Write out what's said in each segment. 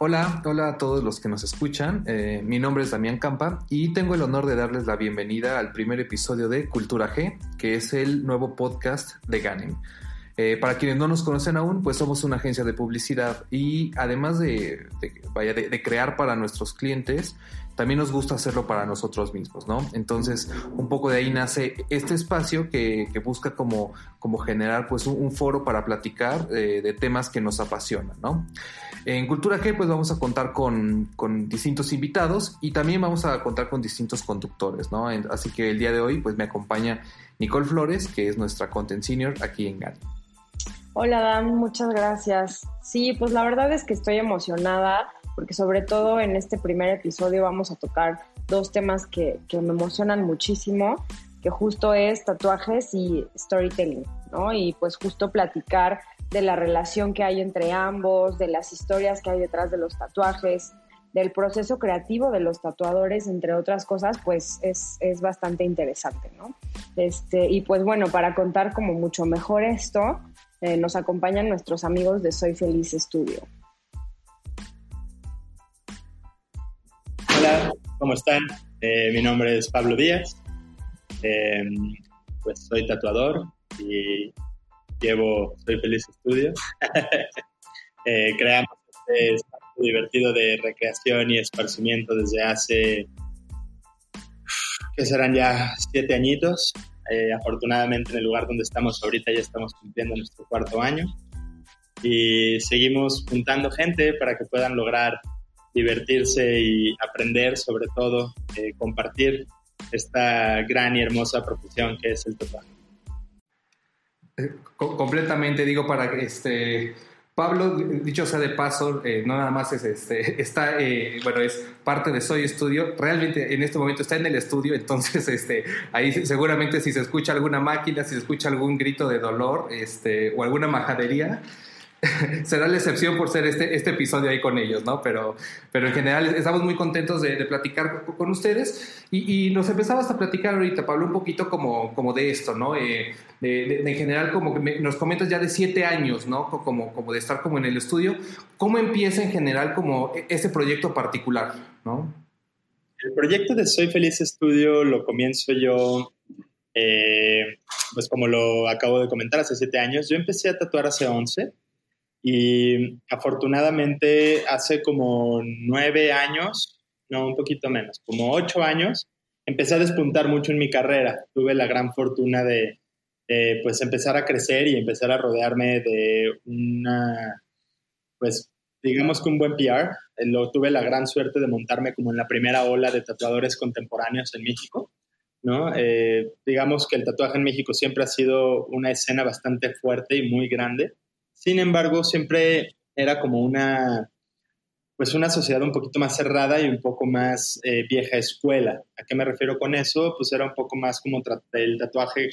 Hola, hola a todos los que nos escuchan. Eh, mi nombre es Damián Campa y tengo el honor de darles la bienvenida al primer episodio de Cultura G, que es el nuevo podcast de Ganem. Eh, para quienes no nos conocen aún, pues somos una agencia de publicidad y además de, vaya, de, crear para nuestros clientes, también nos gusta hacerlo para nosotros mismos, ¿no? Entonces, un poco de ahí nace este espacio que, busca como, como generar pues un, foro para platicar eh, de temas que nos apasionan, ¿no? En Cultura G pues vamos a contar con, distintos invitados y también vamos a contar con distintos conductores, ¿no? Así que el día de hoy pues me acompaña Nicole Flores, que es nuestra content senior aquí en GAN. Hola Dan, muchas gracias. Sí, pues la verdad es que estoy emocionada porque sobre todo en este primer episodio vamos a tocar dos temas que, me emocionan muchísimo, que justo es tatuajes y storytelling, ¿no? Y pues justo platicar de la relación que hay entre ambos, de las historias que hay detrás de los tatuajes, del proceso creativo de los tatuadores, entre otras cosas, pues es, es bastante interesante, ¿no? Este, y pues bueno, para contar como mucho mejor esto, eh, nos acompañan nuestros amigos de Soy Feliz Estudio. Hola, ¿cómo están? Eh, mi nombre es Pablo Díaz. Eh, pues soy tatuador y llevo Soy Feliz Estudio. creamos este espacio divertido de recreación y esparcimiento desde hace, que serán ya siete añitos. Eh, afortunadamente en el lugar donde estamos ahorita ya estamos cumpliendo nuestro cuarto año y seguimos juntando gente para que puedan lograr divertirse y aprender, sobre todo eh, compartir esta gran y hermosa profesión que es el tatuaje. Eh, completamente digo para que este Pablo, dicho sea de paso, eh, no nada más es este, está, eh, bueno, es parte de Soy Estudio. Realmente en este momento está en el estudio, entonces este, ahí seguramente si se escucha alguna máquina, si se escucha algún grito de dolor este, o alguna majadería, será la excepción por ser este, este episodio ahí con ellos, ¿no? Pero, pero en general estamos muy contentos de, platicar con ustedes y, nos empezamos a platicar ahorita, Pablo, un poquito como, como de esto, ¿no? Eh, de, en general, como que nos comentas ya de siete años, ¿no? Como, como de estar como en el estudio. ¿Cómo empieza en general como e, ese proyecto particular, ¿no? El proyecto de Soy Feliz Estudio lo comienzo yo eh, pues como lo acabo de comentar, hace siete años. Yo empecé a tatuar hace once y afortunadamente hace como nueve años, no, un poquito menos, como ocho años, empecé a despuntar mucho en mi carrera. Tuve la gran fortuna de, pues empezar a crecer y empezar a rodearme de una, pues digamos que un buen PR. Lo, tuve la gran suerte de montarme como en la primera ola de tatuadores contemporáneos en México. ¿no? Eh, digamos que el tatuaje en México siempre ha sido una escena bastante fuerte y muy grande. Sin embargo, siempre era como una, pues una sociedad un poquito más cerrada y un poco más eh, vieja escuela. ¿A qué me refiero con eso? Pues era un poco más como el tatuaje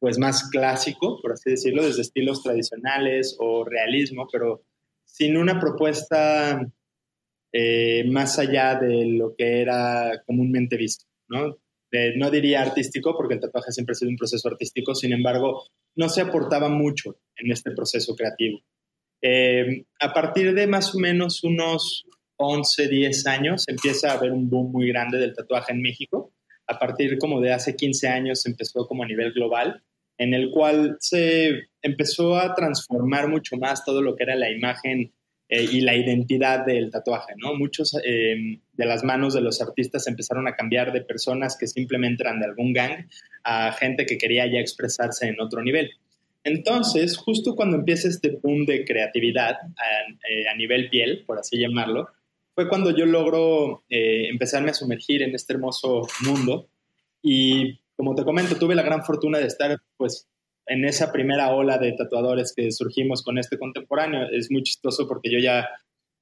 pues más clásico, por así decirlo, desde estilos tradicionales o realismo, pero sin una propuesta eh, más allá de lo que era comúnmente visto, ¿no? No diría artístico, porque el tatuaje siempre ha sido un proceso artístico, sin embargo, no se aportaba mucho en este proceso creativo. Eh, a partir de más o menos unos 11, 10 años, empieza a haber un boom muy grande del tatuaje en México. A partir como de hace 15 años empezó como a nivel global, en el cual se empezó a transformar mucho más todo lo que era la imagen eh, y la identidad del tatuaje, ¿no? Muchos eh, de las manos de los artistas empezaron a cambiar de personas que simplemente eran de algún gang a gente que quería ya expresarse en otro nivel. Entonces, justo cuando empieza este boom de creatividad a, eh, nivel piel, por así llamarlo, fue cuando yo logro empezarme a sumergir en este hermoso mundo y como te comento, tuve la gran fortuna de estar pues en esa primera ola de tatuadores que surgimos con este contemporáneo. Es muy chistoso porque yo ya,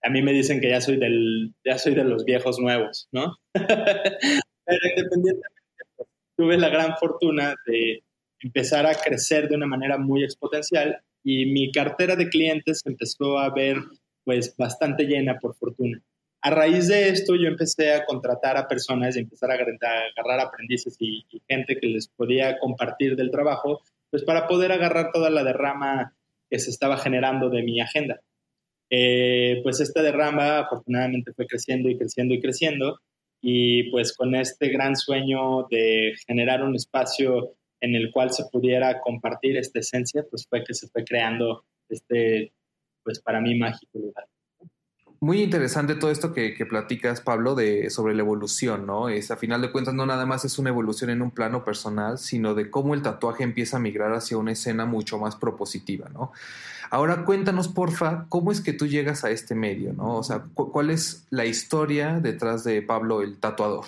a mí me dicen que ya soy, del, ya soy de los viejos nuevos, ¿no? Pero independientemente, pues, tuve la gran fortuna de empezar a crecer de una manera muy exponencial y mi cartera de clientes empezó a ver pues bastante llena por fortuna. A raíz de esto yo empecé a contratar a personas y empezar a agarrar aprendices y, y gente que les podía compartir del trabajo pues para poder agarrar toda la derrama que se estaba generando de mi agenda. Eh, pues esta derrama afortunadamente fue creciendo y creciendo y creciendo y pues con este gran sueño de generar un espacio en el cual se pudiera compartir esta esencia, pues fue que se fue creando este, pues para mí mágico lugar. Muy interesante todo esto que, platicas, Pablo, de, sobre la evolución, ¿no? Es, a final de cuentas, no nada más es una evolución en un plano personal, sino de cómo el tatuaje empieza a migrar hacia una escena mucho más propositiva, ¿no? Ahora cuéntanos, porfa, cómo es que tú llegas a este medio, ¿no? O sea, ¿cuál es la historia detrás de Pablo el tatuador?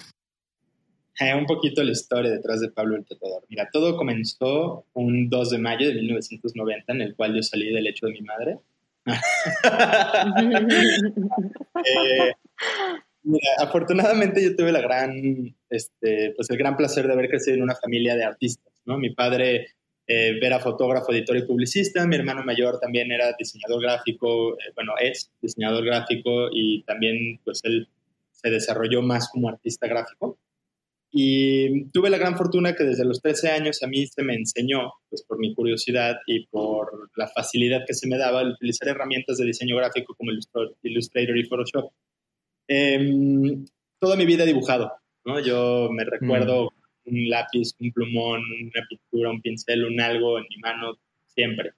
Eh, un poquito la historia detrás de Pablo el tatuador. Mira, todo comenzó un 2 de mayo de 1990, en el cual yo salí del hecho de mi madre Eh, afortunadamente yo tuve la gran, este, pues el gran placer de haber crecido en una familia de artistas, ¿no? Mi padre eh, era fotógrafo, editor y publicista, mi hermano mayor también era diseñador gráfico, eh, bueno, es diseñador gráfico y también pues él se desarrolló más como artista gráfico. Y tuve la gran fortuna que desde los 13 años a mí se me enseñó, pues por mi curiosidad y por la facilidad que se me daba el utilizar herramientas de diseño gráfico como Illustrator y Photoshop. Em, toda mi vida he dibujado, ¿no? Yo me recuerdo mm. un lápiz, un plumón, una pintura, un pincel, un algo en mi mano, siempre.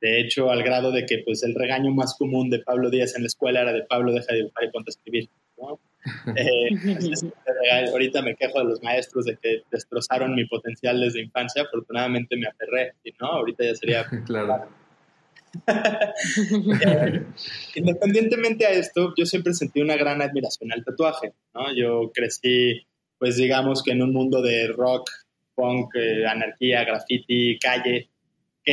De hecho, al grado de que pues el regaño más común de Pablo Díaz en la escuela era de Pablo, deja de dibujar y ponte a escribir. ¿no? Eh, ahorita me quejo de los maestros de que destrozaron mi potencial desde infancia. Afortunadamente me aferré, y no, ahorita ya sería. claro. Eh, independientemente a esto, yo siempre sentí una gran admiración al tatuaje. ¿no? Yo crecí, pues digamos que en un mundo de rock, punk, eh, anarquía, graffiti, calle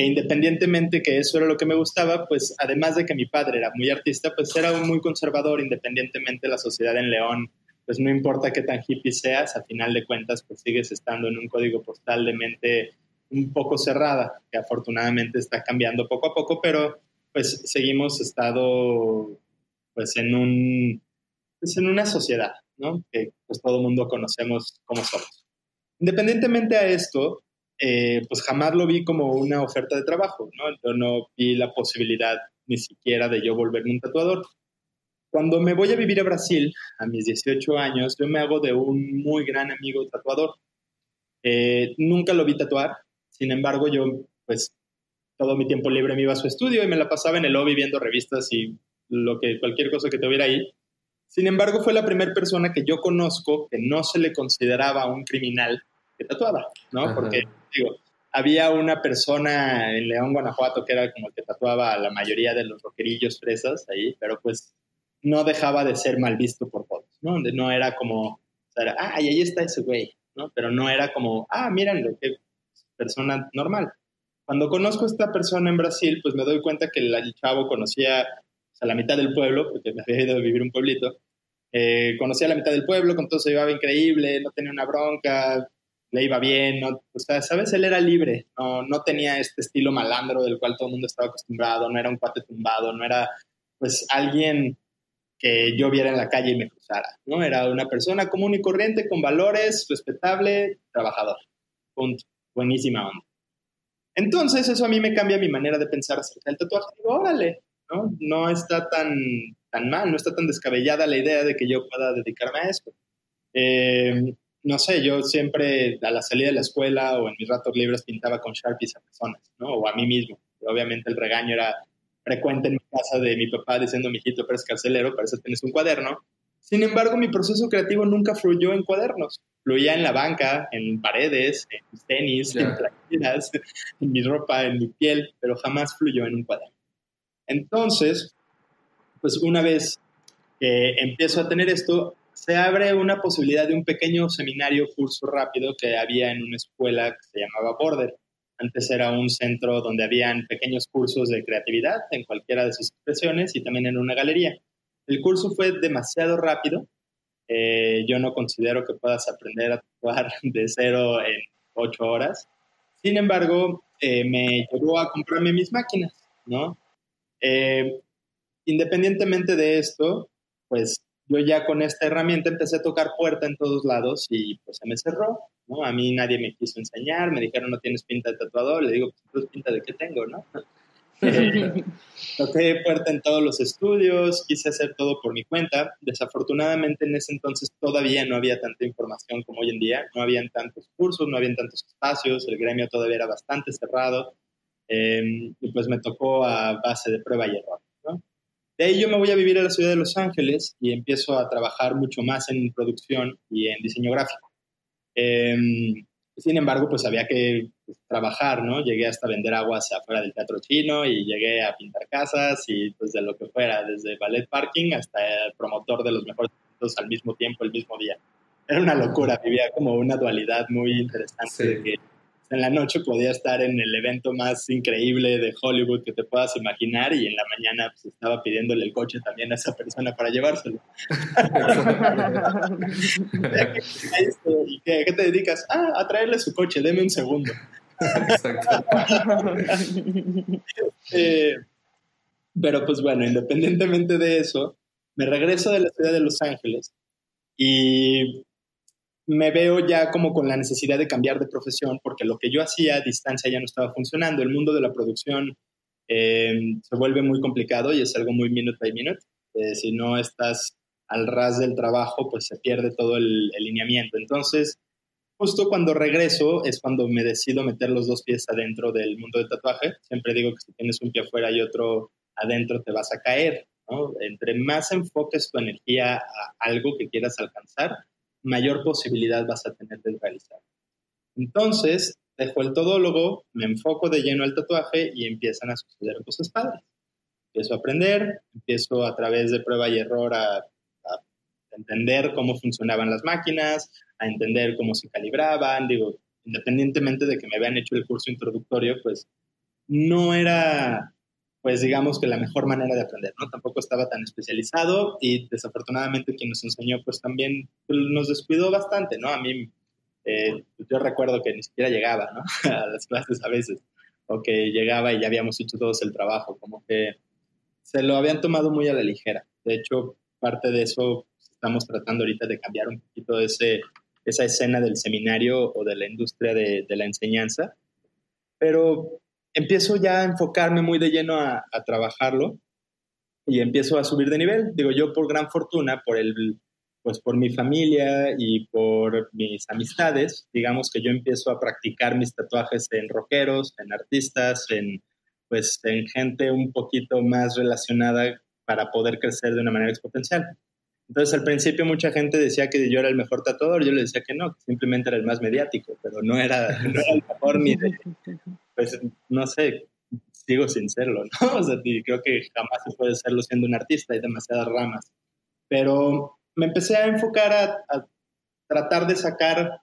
independientemente que eso era lo que me gustaba, pues además de que mi padre era muy artista, pues era muy conservador, independientemente de la sociedad en León, pues no importa qué tan hippie seas, a final de cuentas, pues sigues estando en un código postal de mente un poco cerrada, que afortunadamente está cambiando poco a poco, pero pues seguimos estado pues en un pues en una sociedad, ¿no? Que pues todo el mundo conocemos cómo somos. Independientemente a esto, eh, pues jamás lo vi como una oferta de trabajo, ¿no? Yo no vi la posibilidad ni siquiera de yo volverme un tatuador. Cuando me voy a vivir a Brasil, a mis 18 años, yo me hago de un muy gran amigo tatuador. Eh, nunca lo vi tatuar, sin embargo, yo, pues, todo mi tiempo libre me iba a su estudio y me la pasaba en el lobby viendo revistas y lo que, cualquier cosa que tuviera ahí. Sin embargo, fue la primera persona que yo conozco que no se le consideraba un criminal que tatuaba, ¿no? Porque digo, había una persona en León, Guanajuato, que era como el que tatuaba a la mayoría de los roquerillos fresas ahí, pero pues no dejaba de ser mal visto por todos, ¿no? No era como, o sea, ay, ahí está ese güey, ¿no? Pero no era como, ah, mírenlo, qué persona normal. Cuando conozco a esta persona en Brasil, pues me doy cuenta que el chavo conocía a la mitad del pueblo, porque me había ido a vivir un pueblito, eh, conocía a la mitad del pueblo, con todo se llevaba increíble, no tenía una bronca, le iba bien, no, o sea, sabes, él era libre, no, no tenía este estilo malandro del cual todo el mundo estaba acostumbrado, no era un cuate tumbado, no era pues alguien que yo viera en la calle y me cruzara, ¿no? Era una persona común y corriente, con valores, respetable, trabajador. Punto. Buenísima onda. Entonces, eso a mí me cambia mi manera de pensar acerca tatuaje. Digo, órale, ¿no? No está tan, tan mal, no está tan descabellada la idea de que yo pueda dedicarme a esto. Eh, no sé, yo siempre a la salida de la escuela o en mis ratos libres pintaba con Sharpies a personas, ¿no? O a mí mismo. obviamente el regaño era frecuente en mi casa de mi papá diciendo, mijito, pero es carcelero, para eso tienes un cuaderno. Sin embargo, mi proceso creativo nunca fluyó en cuadernos. Fluía en la banca, en paredes, en mis tenis, en playeras, en mi ropa, en mi piel, pero jamás fluyó en un cuaderno. Entonces, pues una vez que empiezo a tener esto, se abre una posibilidad de un pequeño seminario, curso rápido que había en una escuela que se llamaba Border. Antes era un centro donde habían pequeños cursos de creatividad en cualquiera de sus expresiones y también en una galería. El curso fue demasiado rápido. Eh, yo no considero que puedas aprender a actuar de cero en ocho horas. Sin embargo, eh, me llevó a comprarme mis máquinas, ¿no? Eh, independientemente de esto, pues yo ya con esta herramienta empecé a tocar puerta en todos lados y pues se me cerró, ¿no? A mí nadie me quiso enseñar, me dijeron no tienes pinta de tatuador, le digo, pues pinta de qué tengo, ¿no? toqué puerta en todos los estudios, quise hacer todo por mi cuenta. Desafortunadamente en ese entonces todavía no había tanta información como hoy en día, no habían tantos cursos, no habían tantos espacios, el gremio todavía era bastante cerrado em, y pues me tocó a base de prueba y error. De ahí yo me voy a vivir a la ciudad de Los Ángeles y empiezo a trabajar mucho más en producción y en diseño gráfico. Em, sin embargo, pues había que pues, trabajar, ¿no? Llegué hasta vender aguas afuera del teatro chino y llegué a pintar casas y pues de lo que fuera, desde ballet parking hasta el promotor de los mejores eventos al mismo tiempo, el mismo día. Era una locura, vivía como una dualidad muy interesante de que en la noche podía estar en el evento más increíble de Hollywood que te puedas imaginar y en la mañana pues, estaba pidiéndole el coche también a esa persona para llevárselo. ¿Y qué, te dedicas? Ah, a traerle su coche, deme un segundo. Exacto. Eh, pero pues bueno, independientemente de eso, me regreso de la ciudad de Los Ángeles y me veo ya como con la necesidad de cambiar de profesión porque lo que yo hacía a distancia ya no estaba funcionando. El mundo de la producción eh, se vuelve muy complicado y es algo muy minute by minute. Eh, si no estás al ras del trabajo, pues se pierde todo el, el, lineamiento. Entonces, justo cuando regreso es cuando me decido meter los dos pies adentro del mundo del tatuaje. Siempre digo que si tienes un pie afuera y otro adentro, te vas a caer. ¿no? Entre más enfoques tu energía a algo que quieras alcanzar, mayor posibilidad vas a tener de realizar. Entonces, dejo el todólogo, me enfoco de lleno al tatuaje y empiezan a suceder cosas padres. Empiezo a aprender, empiezo a través de prueba y error a, entender cómo funcionaban las máquinas, a entender cómo se calibraban. Digo, independientemente de que me habían hecho el curso introductorio, pues no era pues digamos que la mejor manera de aprender, ¿no? Tampoco estaba tan especializado y desafortunadamente quien nos enseñó pues también nos descuidó bastante, ¿no? A mí, eh, yo recuerdo que ni siquiera llegaba, ¿no? a las clases a veces, o que llegaba y ya habíamos hecho todos el trabajo, como que se lo habían tomado muy a la ligera. De hecho, parte de eso estamos tratando ahorita de cambiar un poquito ese, esa escena del seminario o de la industria de, de la enseñanza, pero empiezo ya a enfocarme muy de lleno a, trabajarlo y empiezo a subir de nivel. Digo, yo por gran fortuna, por el, pues por mi familia y por mis amistades, digamos que yo empiezo a practicar mis tatuajes en rockeros, en artistas, en, pues en gente un poquito más relacionada para poder crecer de una manera exponencial. Entonces al principio mucha gente decía que yo era el mejor tatuador, yo le decía que no, simplemente era el más mediático, pero no era, no era el mejor ni de, pues no sé, sigo sin serlo, ¿no? O sea, creo que jamás se puede serlo siendo un artista, hay demasiadas ramas. Pero me empecé a enfocar a, tratar de sacar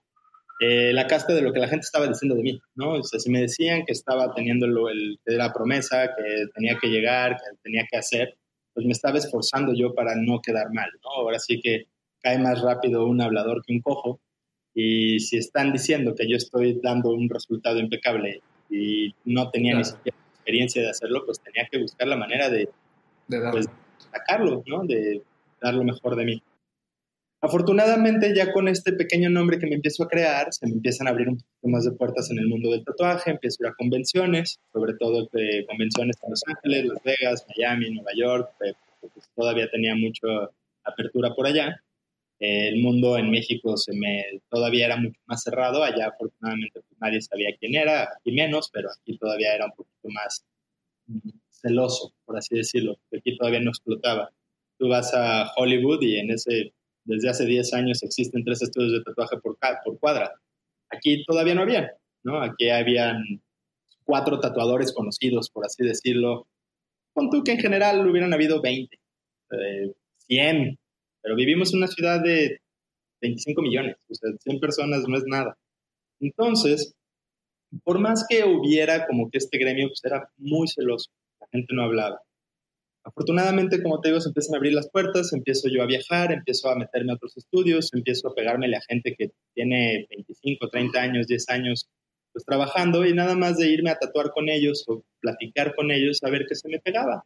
eh, la casta de lo que la gente estaba diciendo de mí, ¿no? O sea, si me decían que estaba teniendo el, la promesa, que tenía que llegar, que tenía que hacer, pues me estaba esforzando yo para no quedar mal, ¿no? Ahora sí que cae más rápido un hablador que un cojo. Y si están diciendo que yo estoy dando un resultado impecable y no tenía ni siquiera experiencia de hacerlo, pues tenía que buscar la manera de, pues, sacarlo, ¿no? De dar lo mejor de mí. Afortunadamente, ya con este pequeño nombre que me empiezo a crear, se me empiezan a abrir un poquito más de puertas en el mundo del tatuaje, empiezo a ir a convenciones, sobre todo de convenciones en Los Ángeles, Las Vegas, Miami, Nueva York, pues, todavía tenía mucha apertura por allá el mundo en México se me todavía era mucho más cerrado, allá afortunadamente pues, nadie sabía quién era, aquí menos, pero aquí todavía era un poquito más mm, celoso, por así decirlo, aquí todavía no explotaba. Tú vas a Hollywood y en ese, desde hace 10 años existen tres estudios de tatuaje por, por cuadra. Aquí todavía no había, ¿no? Aquí habían cuatro tatuadores conocidos, por así decirlo. Con tú que en general hubieran habido 20, 100, eh, pero vivimos en una ciudad de 25 millones, o sea, 100 personas no es nada. Entonces, por más que hubiera como que este gremio, pues era muy celoso, la gente no hablaba. Afortunadamente, como te digo, se empiezan a abrir las puertas, empiezo yo a viajar, empiezo a meterme a otros estudios, empiezo a pegármele a gente que tiene 25, 30 años, 10 años, pues trabajando y nada más de irme a tatuar con ellos o platicar con ellos, a ver qué se me pegaba.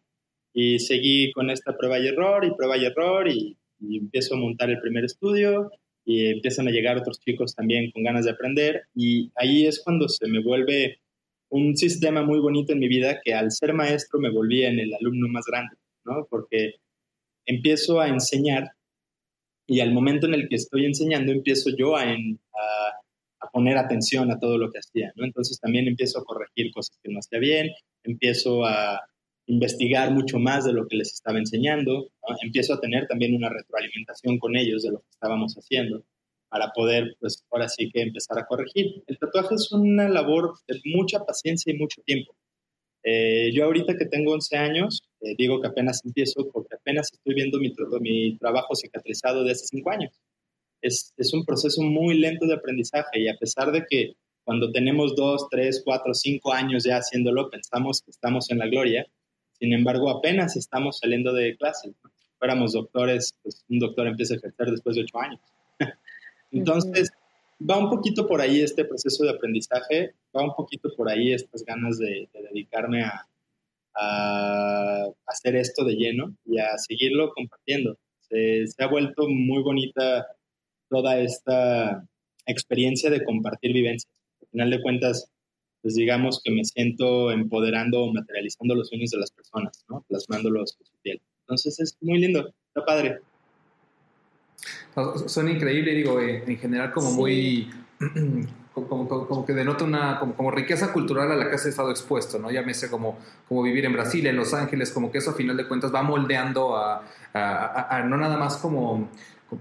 Y seguí con esta prueba y error y prueba y error y y empiezo a montar el primer estudio y empiezan a llegar otros chicos también con ganas de aprender y ahí es cuando se me vuelve un sistema muy bonito en mi vida que al ser maestro me volví en el alumno más grande, ¿no? Porque empiezo a enseñar y al momento en el que estoy enseñando empiezo yo a, poner atención a todo lo que hacía, ¿no? Entonces también empiezo a corregir cosas que no hacía bien, empiezo a investigar mucho más de lo que les estaba enseñando, empiezo a tener también una retroalimentación con ellos de lo que estábamos haciendo para poder, pues ahora sí que empezar a corregir. El tatuaje es una labor de mucha paciencia y mucho tiempo. Eh, yo ahorita que tengo 11 años, eh, digo que apenas empiezo porque apenas estoy viendo mi, mi trabajo cicatrizado de hace 5 años. Es, un proceso muy lento de aprendizaje y a pesar de que cuando tenemos 2, 3, 4, 5 años ya haciéndolo, pensamos que estamos en la gloria, sin embargo apenas estamos saliendo de clase. Si fuéramos doctores, pues un doctor empieza a ejercer después de 8 años. Entonces, va un poquito por ahí este proceso de aprendizaje, va un poquito por ahí estas ganas de, dedicarme a, hacer esto de lleno y a seguirlo compartiendo. Se, ha vuelto muy bonita toda esta experiencia de compartir vivencias. Al final de cuentas, pues digamos que me siento empoderando o materializando los sueños de las personas, ¿no? Plasmándolos en su piel. Entonces es muy lindo, está padre. Son increíbles, digo, eh, en general como muy... Como, que denota una como, riqueza cultural a la que has estado expuesto, ¿no? Ya me sé como, como vivir en Brasil, en Los Ángeles, como que eso a final de cuentas va moldeando a, no nada más como,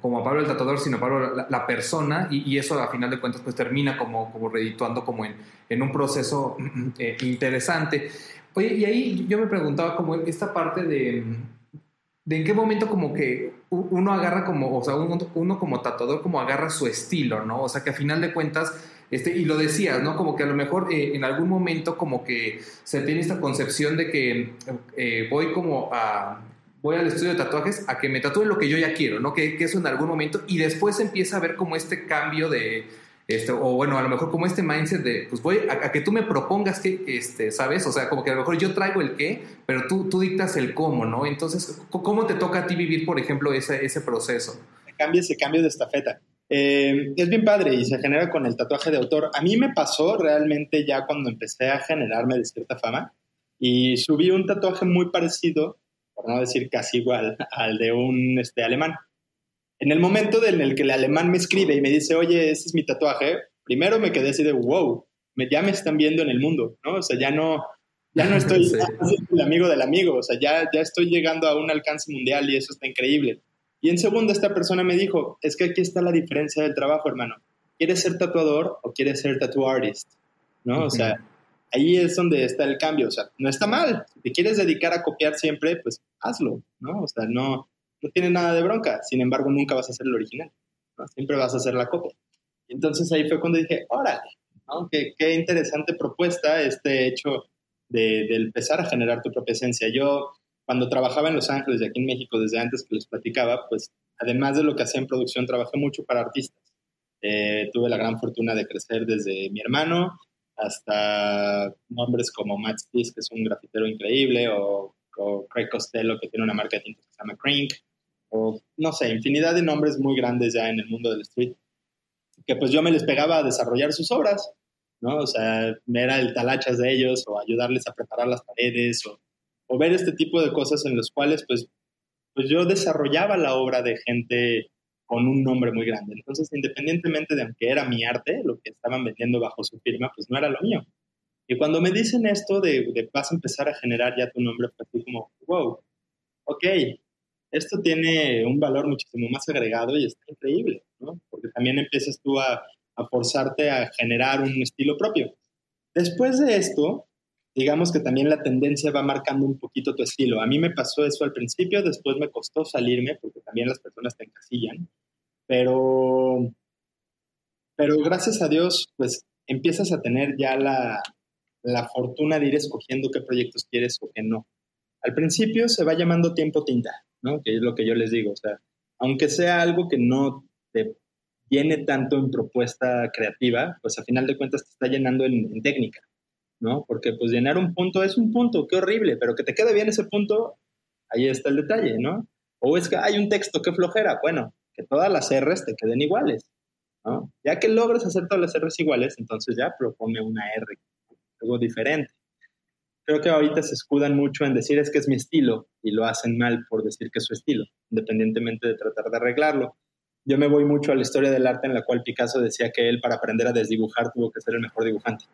como a Pablo el tatuador, sino a Pablo la, persona, y, eso a final de cuentas pues termina como, como redituando como en, en un proceso eh, interesante. Oye, y ahí yo me preguntaba como esta parte de de en qué momento como que uno agarra como, o sea, uno, como tatuador como agarra su estilo, ¿no? O sea, que a final de cuentas, este, y lo decías, ¿no? Como que a lo mejor eh, en algún momento como que se tiene esta concepción de que eh, voy como a, voy al estudio de tatuajes a que me tatúen lo que yo ya quiero, ¿no? Que, que eso en algún momento, y después empieza a ver como este cambio de, este, o bueno, a lo mejor como este mindset de, pues voy a, que tú me propongas que, este, ¿sabes? O sea, como que a lo mejor yo traigo el qué, pero tú, tú dictas el cómo, ¿no? Entonces, ¿cómo te toca a ti vivir, por ejemplo, ese, ese proceso? Cambia ese cambio de estafeta. Eh, es bien padre y se genera con el tatuaje de autor. A mí me pasó realmente ya cuando empecé a generarme de cierta fama y subí un tatuaje muy parecido, por no decir casi igual, al de un este, alemán. En el momento en el que el alemán me escribe y me dice, oye, ese es mi tatuaje, primero me quedé así de, wow, me, ya me están viendo en el mundo, ¿no? O sea, ya no, ya no estoy el amigo del amigo, o sea, ya, ya estoy llegando a un alcance mundial y eso está increíble. Y en segundo, esta persona me dijo, es que aquí está la diferencia del trabajo, hermano. ¿Quieres ser tatuador o quieres ser tattoo artist? ¿No? O sea, ahí es donde está el cambio. O sea, no está mal. Si te quieres dedicar a copiar siempre, pues hazlo, ¿no? O sea, no, no tiene nada de bronca, sin embargo nunca vas a ser el original, siempre vas a hacer la copia. Entonces ahí fue cuando dije, órale, ¿no? qué, interesante propuesta este hecho de, de, empezar a generar tu propia esencia. Yo cuando trabajaba en Los Ángeles y aquí en México, desde antes que les platicaba, pues además de lo que hacía en producción, trabajé mucho para artistas. Eh, tuve la gran fortuna de crecer desde mi hermano hasta nombres como Matt Spies, que es un grafitero increíble, o, o Craig Costello, que tiene una marca de tinta que se llama Crink, o no sé, infinidad de nombres muy grandes ya en el mundo del street, que pues yo me les pegaba a desarrollar sus obras, ¿no? O sea, era el talachas de ellos o ayudarles a preparar las paredes o, o ver este tipo de cosas en los cuales pues, pues yo desarrollaba la obra de gente con un nombre muy grande. Entonces, independientemente de aunque era mi arte, lo que estaban vendiendo bajo su firma, pues no era lo mío. Y cuando me dicen esto de, de vas a empezar a generar ya tu nombre, fue así como, wow, ok, esto tiene un valor muchísimo más agregado y está increíble, ¿no? Porque también empiezas tú a, forzarte a generar un estilo propio. Después de esto, digamos que también la tendencia va marcando un poquito tu estilo. A mí me pasó eso al principio, después me costó salirme porque también las personas te encasillan, pero, pero gracias a Dios, pues empiezas a tener ya la, la fortuna de ir escogiendo qué proyectos quieres o qué no. Al principio se va llamando tiempo tinta, ¿no? Que es lo que yo les digo, o sea, aunque sea algo que no te llene tanto en propuesta creativa, pues a final de cuentas te está llenando en, técnica, ¿no? Porque pues llenar un punto es un punto, qué horrible, pero que te quede bien ese punto, ahí está el detalle, ¿no? O es que hay un texto, qué flojera, bueno, que todas las R's te queden iguales, ¿no? Ya que logres hacer todas las R's iguales, entonces ya propone una R algo diferente. Creo que ahorita se escudan mucho en decir es que es mi estilo y lo hacen mal por decir que es su estilo, independientemente de tratar de arreglarlo. Yo me voy mucho a la historia del arte en la cual Picasso decía que él para aprender a desdibujar tuvo que ser el mejor dibujante.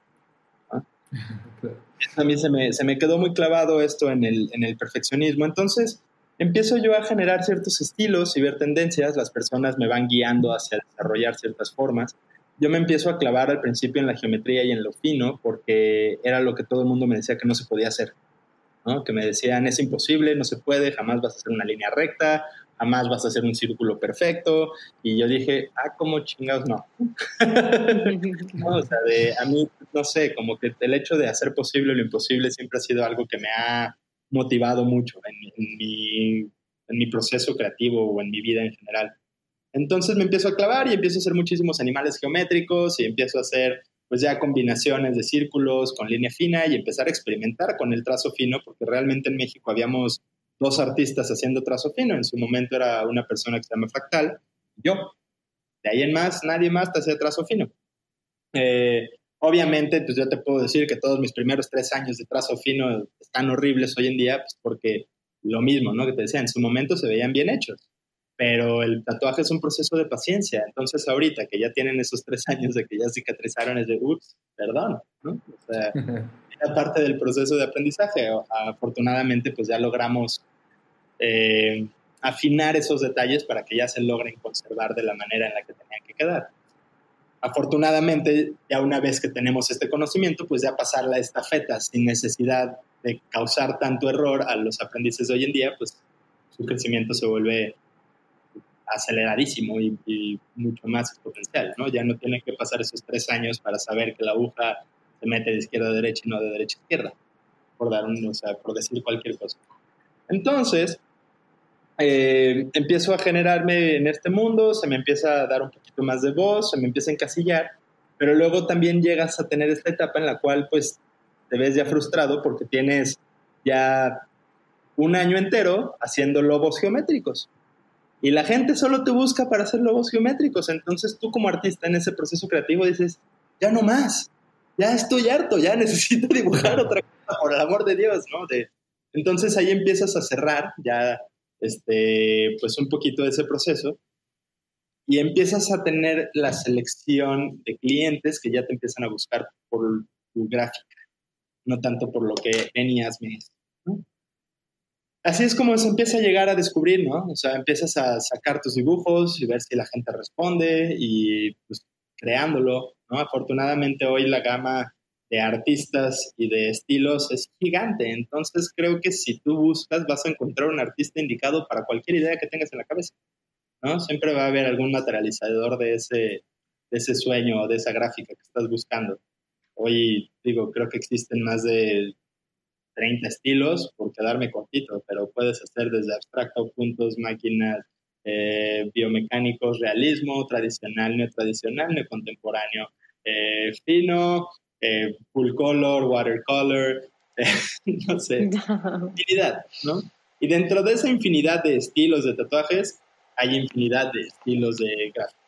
A mí se me, se me, quedó muy clavado esto en el, en el perfeccionismo. Entonces, empiezo yo a generar ciertos estilos y ver tendencias, las personas me van guiando hacia desarrollar ciertas formas. Yo me empiezo a clavar al principio en la geometría y en lo fino porque era lo que todo el mundo me decía que no se podía hacer, ¿no? que me decían es imposible, no se puede, jamás vas a hacer una línea recta, jamás vas a hacer un círculo perfecto. Y yo dije, ah, ¿cómo chingados no? o sea, de, a mí, no sé, como que el hecho de hacer posible lo imposible siempre ha sido algo que me ha motivado mucho en mi proceso creativo o en mi vida en general. Entonces me empiezo a clavar y empiezo a hacer muchísimos animales geométricos y empiezo a hacer pues ya combinaciones de círculos con línea fina y empezar a experimentar con el trazo fino porque realmente en México habíamos dos artistas haciendo trazo fino. En su momento era una persona que se llama Fractal, yo. De ahí en más, nadie más te hacía trazo fino. Eh, obviamente, pues yo te puedo decir que todos mis primeros tres años de trazo fino están horribles hoy en día, pues porque lo mismo, ¿no? Que te decía, en su momento se veían bien hechos. Pero el tatuaje es un proceso de paciencia. Entonces, ahorita que ya tienen esos tres años de que ya cicatrizaron, es de, ups, perdón, ¿no? O sea, era parte del proceso de aprendizaje. Afortunadamente, pues ya logramos eh, afinar esos detalles para que ya se logren conservar de la manera en la que tenían que quedar. Afortunadamente, ya una vez que tenemos este conocimiento, pues ya pasar la estafeta sin necesidad de causar tanto error a los aprendices de hoy en día, pues su crecimiento se vuelve aceleradísimo y, mucho más exponencial, ¿no? Ya no tienen que pasar esos tres años para saber que la aguja se mete de izquierda a derecha y no de derecha a izquierda, por, dar un, o sea, por decir cualquier cosa. Entonces, eh, empiezo a generarme en este mundo, se me empieza a dar un poquito más de voz, se me empieza a encasillar, pero luego también llegas a tener esta etapa en la cual pues te ves ya frustrado porque tienes ya un año entero haciendo lobos geométricos. Y la gente solo te busca para hacer lobos geométricos. Entonces tú como artista en ese proceso creativo dices, ya no más, ya estoy harto, ya necesito dibujar otra cosa, por el amor de Dios, ¿no? De, entonces ahí empiezas a cerrar ya este, pues un poquito de ese proceso y empiezas a tener la selección de clientes que ya te empiezan a buscar por tu gráfica, no tanto por lo que venías me Así es como se empieza a llegar a descubrir, ¿no? O sea, empiezas a sacar tus dibujos y ver si la gente responde y pues creándolo, ¿no? Afortunadamente hoy la gama de artistas y de estilos es gigante. Entonces creo que si tú buscas vas a encontrar un artista indicado para cualquier idea que tengas en la cabeza. ¿no? Siempre va a haber algún materializador de ese, de ese sueño o de esa gráfica que estás buscando. Hoy digo, creo que existen más de 30 estilos por quedarme cortito, pero puedes hacer desde abstracto, puntos, máquinas, eh, biomecánicos, realismo, tradicional, neotradicional, neocontemporáneo, eh, fino, eh, full color, watercolor, no sé, infinidad, ¿no? Y dentro de esa infinidad de estilos de tatuajes, hay infinidad de estilos de gráfico,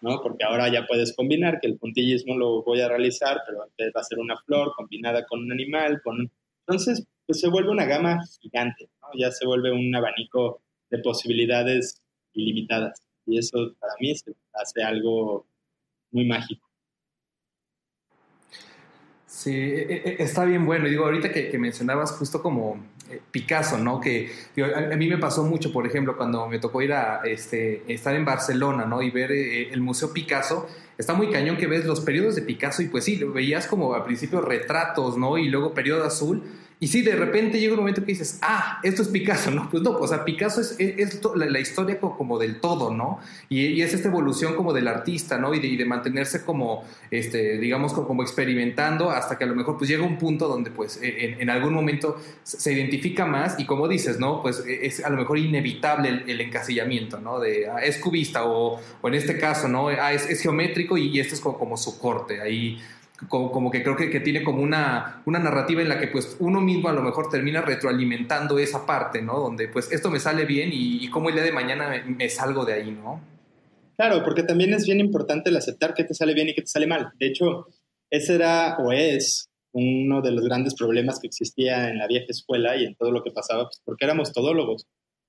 ¿no? Porque ahora ya puedes combinar que el puntillismo lo voy a realizar, pero antes va a ser una flor combinada con un animal, con Entonces, pues se vuelve una gama gigante, ¿no? Ya se vuelve un abanico de posibilidades ilimitadas. Y eso para mí se hace algo muy mágico. Sí, e, e, está bien bueno. Y digo, ahorita que, mencionabas justo como Picasso, ¿no? Que a, mí me pasó mucho, por ejemplo, cuando me tocó ir a este, estar en Barcelona, ¿no? Y ver eh, el Museo Picasso. Está muy cañón que ves los periodos de Picasso y pues sí, veías como al principio retratos, ¿no? Y luego periodo azul y sí, de repente llega un momento que dices, ah, esto es Picasso, ¿no? Pues no, o sea, Picasso es, es, la, historia como, del todo, ¿no? Y, es esta evolución como del artista, ¿no? Y de, mantenerse como, este, digamos, como, experimentando hasta que a lo mejor pues llega un punto donde pues e, en, algún momento se identifica más y como dices, ¿no? Pues e, es a lo mejor inevitable el, encasillamiento, ¿no? De, ah, es cubista o, o, en este caso, ¿no? Ah, es, es geométrico y, y este es como, como su corte, ahí como, que creo que, tiene como una, una, narrativa en la que pues uno mismo a lo mejor termina retroalimentando esa parte, ¿no? Donde pues esto me sale bien y, y cómo el día de mañana me, salgo de ahí, ¿no? Claro, porque también es bien importante el aceptar que te sale bien y que te sale mal. De hecho, ese era o es uno de los grandes problemas que existía en la vieja escuela y en todo lo que pasaba, pues porque éramos todólogos,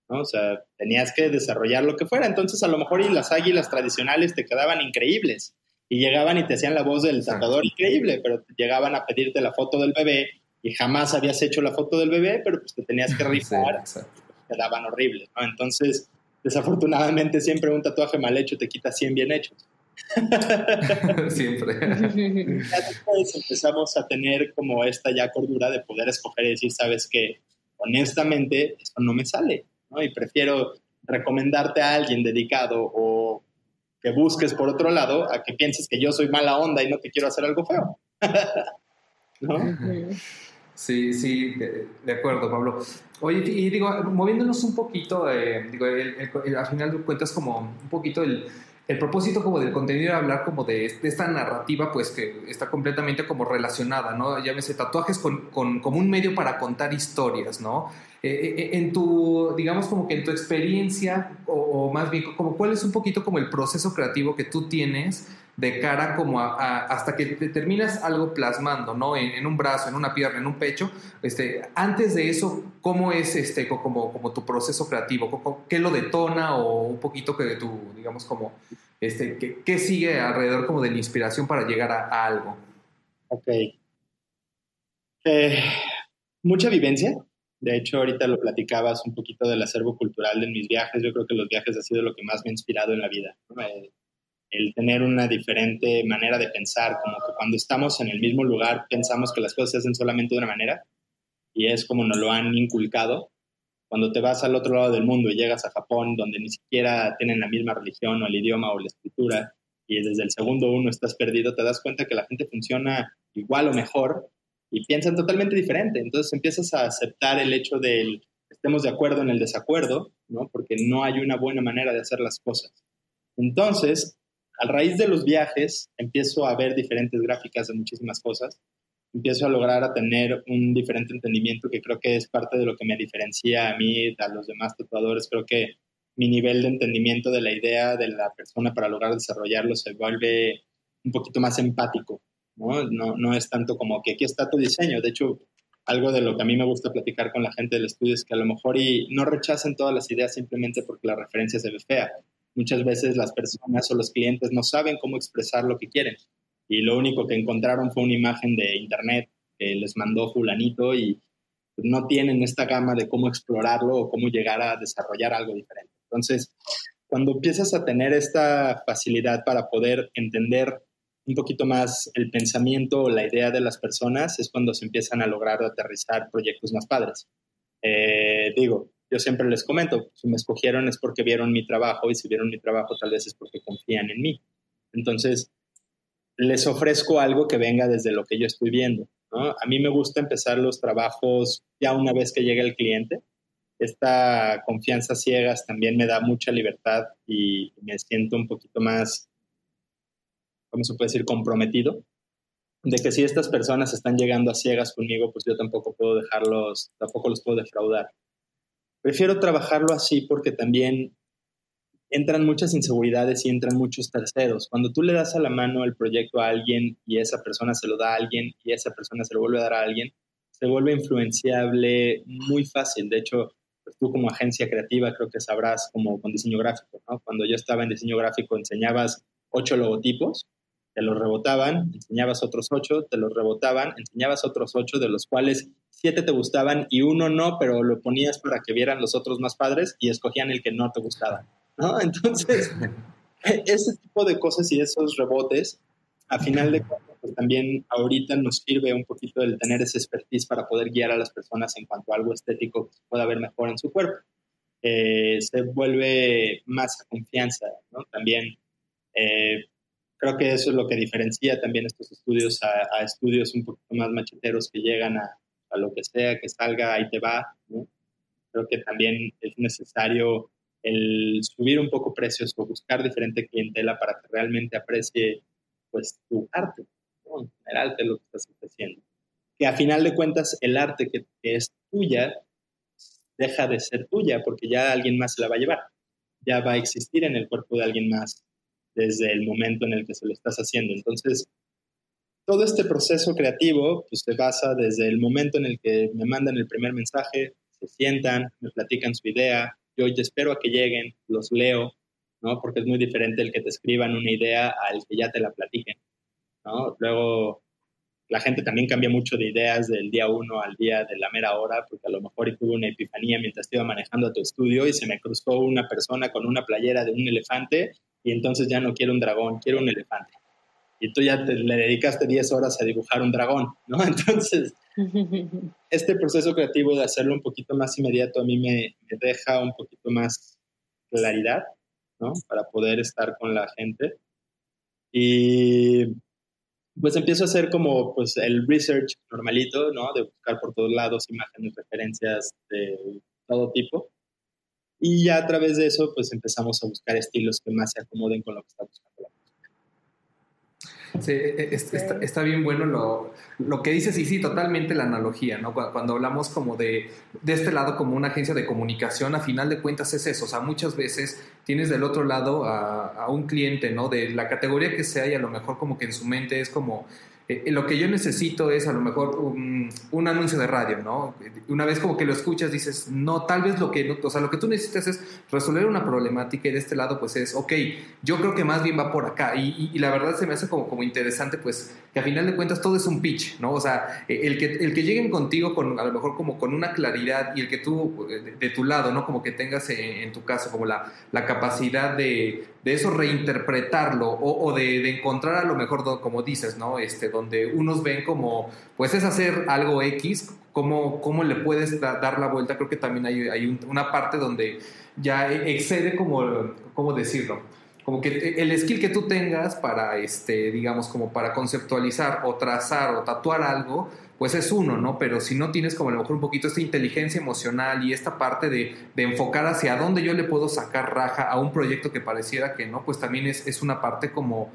¿no? O sea, tenías que desarrollar lo que fuera. Entonces, a lo mejor y las águilas tradicionales te quedaban increíbles y llegaban y te hacían la voz del tratador increíble, pero llegaban a pedirte la foto del bebé y jamás habías hecho la foto del bebé, pero pues te tenías que rifar, sí, quedaban horribles, ¿no? Entonces, desafortunadamente siempre un tatuaje mal hecho te quita 100 bien hechos. Siempre. después empezamos a tener como esta ya cordura de poder escoger y decir, sabes que honestamente esto no me sale, ¿no? Y prefiero recomendarte a alguien dedicado o que busques por otro lado a que pienses que yo soy mala onda y no te quiero hacer algo feo. ¿No? Sí, sí, de, acuerdo, Pablo. Oye, y digo, moviéndonos un poquito, eh, digo, al final cuentas como un poquito el, el propósito como del contenido era hablar como de, esta narrativa, pues que está completamente como relacionada, ¿no? Llámese tatuajes con, con, como un medio para contar historias, ¿no? Eh, eh, eh, en tu, digamos como que en tu experiencia, o, más bien, como cuál es un poquito como el proceso creativo que tú tienes de cara como a, hasta que te terminas algo plasmando, ¿no? En, un brazo, en una pierna, en un pecho. Este, antes de eso, ¿cómo es este, como, como tu proceso creativo? ¿Qué lo detona o un poquito que tu, digamos, como, este, ¿qué, qué sigue alrededor como de la inspiración para llegar a, algo? Ok. Mucha vivencia. De hecho, ahorita lo platicabas un poquito del acervo cultural de mis viajes. Yo creo que los viajes ha sido lo que más me ha inspirado en la vida. Eh, el tener una diferente manera de pensar, como que cuando estamos en el mismo lugar pensamos que las cosas se hacen solamente de una manera y es como nos lo han inculcado. Cuando te vas al otro lado del mundo y llegas a Japón, donde ni siquiera tienen la misma religión o el idioma o la escritura, y desde el segundo uno estás perdido, te das cuenta que la gente funciona igual o mejor y piensan totalmente diferente. Entonces empiezas a aceptar el hecho de estemos de acuerdo en el desacuerdo, ¿no? porque no hay una buena manera de hacer las cosas. Entonces, a raíz de los viajes, empiezo a ver diferentes gráficas de muchísimas cosas. Empiezo a lograr a tener un diferente entendimiento que creo que es parte de lo que me diferencia a mí, a los demás tatuadores. Creo que mi nivel de entendimiento de la idea de la persona para lograr desarrollarlo se vuelve un poquito más empático. ¿No? No, no es tanto como que aquí está tu diseño. De hecho, algo de lo que a mí me gusta platicar con la gente del estudio es que a lo mejor y no rechacen todas las ideas simplemente porque la referencia se ve fea muchas veces las personas o los clientes no saben cómo expresar lo que quieren. Y lo único que encontraron fue una imagen de internet que les mandó fulanito y no tienen esta gama de cómo explorarlo o cómo llegar a desarrollar algo diferente. Entonces, cuando empiezas a tener esta facilidad para poder entender un poquito más el pensamiento o la idea de las personas, es cuando se empiezan a lograr aterrizar proyectos más padres. Eh, digo, yo siempre les comento, si me escogieron es porque vieron mi trabajo y si vieron mi trabajo tal vez es porque confían en mí. Entonces, les ofrezco algo que venga desde lo que yo estoy viendo. A mí me gusta empezar los trabajos ya una vez que llega el cliente. Esta confianza ciegas también me da mucha libertad y me siento un poquito más, ¿cómo se puede decir?, comprometido de que si estas personas están llegando a ciegas conmigo, pues yo tampoco puedo dejarlos, tampoco los puedo defraudar. Prefiero trabajarlo así porque también entran muchas inseguridades y entran muchos terceros. Cuando tú le das a la mano el proyecto a alguien y esa persona se lo da a alguien y esa persona se lo vuelve a dar a alguien, se vuelve influenciable muy fácil. De hecho, pues tú como agencia creativa creo que sabrás como con diseño gráfico. Cuando yo estaba en diseño gráfico enseñabas ocho logotipos te los rebotaban, enseñabas otros ocho, te los rebotaban, enseñabas otros ocho, de los cuales siete te gustaban y uno no, pero lo ponías para que vieran los otros más padres y escogían el que no te gustaba. ¿no? Entonces, ese tipo de cosas y esos rebotes, a final de cuentas, pues también ahorita nos sirve un poquito el tener ese expertise para poder guiar a las personas en cuanto a algo estético que se pueda ver mejor en su cuerpo. Eh, se vuelve más confianza, ¿no? También eh, creo que eso es lo que diferencia también estos estudios a, estudios un poquito más macheteros que llegan a, a, lo que sea, que salga, ahí te va. ¿no? Creo que también es necesario subir un poco precios o buscar diferente clientela para que realmente aprecie pues tu arte, ¿no? el arte lo que estás ofreciendo. Que a final de cuentas el arte que, que es tuya deja de ser tuya porque ya alguien más se la va a llevar, ya va a existir en el cuerpo de alguien más desde el momento en el que se lo estás haciendo. Entonces, todo este proceso creativo pues, se basa desde el momento en el que me mandan el primer mensaje, se sientan, me platican su idea, yo espero a que lleguen, los leo, ¿no? Porque es muy diferente el que te escriban una idea al que ya te la platiquen, ¿no? Luego, la gente también cambia mucho de ideas del día uno al día de la mera hora, porque a lo mejor tuve una epifanía mientras iba manejando a tu estudio y se me cruzó una persona con una playera de un elefante y entonces ya no quiero un dragón, quiero un elefante. Y tú ya te, le dedicaste 10 horas a dibujar un dragón, ¿no? Entonces, este proceso creativo de hacerlo un poquito más inmediato a mí me, me deja un poquito más claridad, ¿no? Para poder estar con la gente. Y pues empiezo a hacer como pues el research normalito, ¿no? De buscar por todos lados imágenes, referencias de todo tipo. Y ya a través de eso pues empezamos a buscar estilos que más se acomoden con lo que está buscando la Sí, e, e, está, bien bueno lo, lo, que dices y sí, totalmente la analogía, ¿no? Cuando, hablamos como de, de este lado como una agencia de comunicación, a final de cuentas es eso, o sea, muchas veces tienes del otro lado a, a un cliente, ¿no? De la categoría que sea y a lo mejor como que en su mente es como eh, lo que yo necesito es a lo mejor un, un, anuncio de radio, ¿no? Una vez como que lo escuchas dices, no, tal vez lo que, o sea, lo que tú necesitas es resolver una problemática y de este lado pues es, ok, yo creo que más bien va por acá y, y, la verdad se me hace como, como interesante pues que a final de cuentas todo es un pitch, ¿no? O sea, e, el que, el que lleguen contigo con a lo mejor como con una claridad y el que tú de, tu lado, ¿no? Como que tengas en, tu caso como la, la capacidad de, de eso reinterpretarlo o, o de, de, encontrar a lo mejor, como dices, ¿no? Este, donde unos ven como, pues es hacer algo X, ¿cómo, cómo le puedes dar la vuelta? Creo que también hay, hay una parte donde ya excede como, ¿cómo decirlo? Como que el skill que tú tengas para, este, digamos, como para conceptualizar o trazar o tatuar algo, pues es uno, ¿no? Pero si no tienes como a lo mejor un poquito esta inteligencia emocional y esta parte de, de enfocar hacia dónde yo le puedo sacar raja a un proyecto que pareciera que no, pues también es, es una parte como,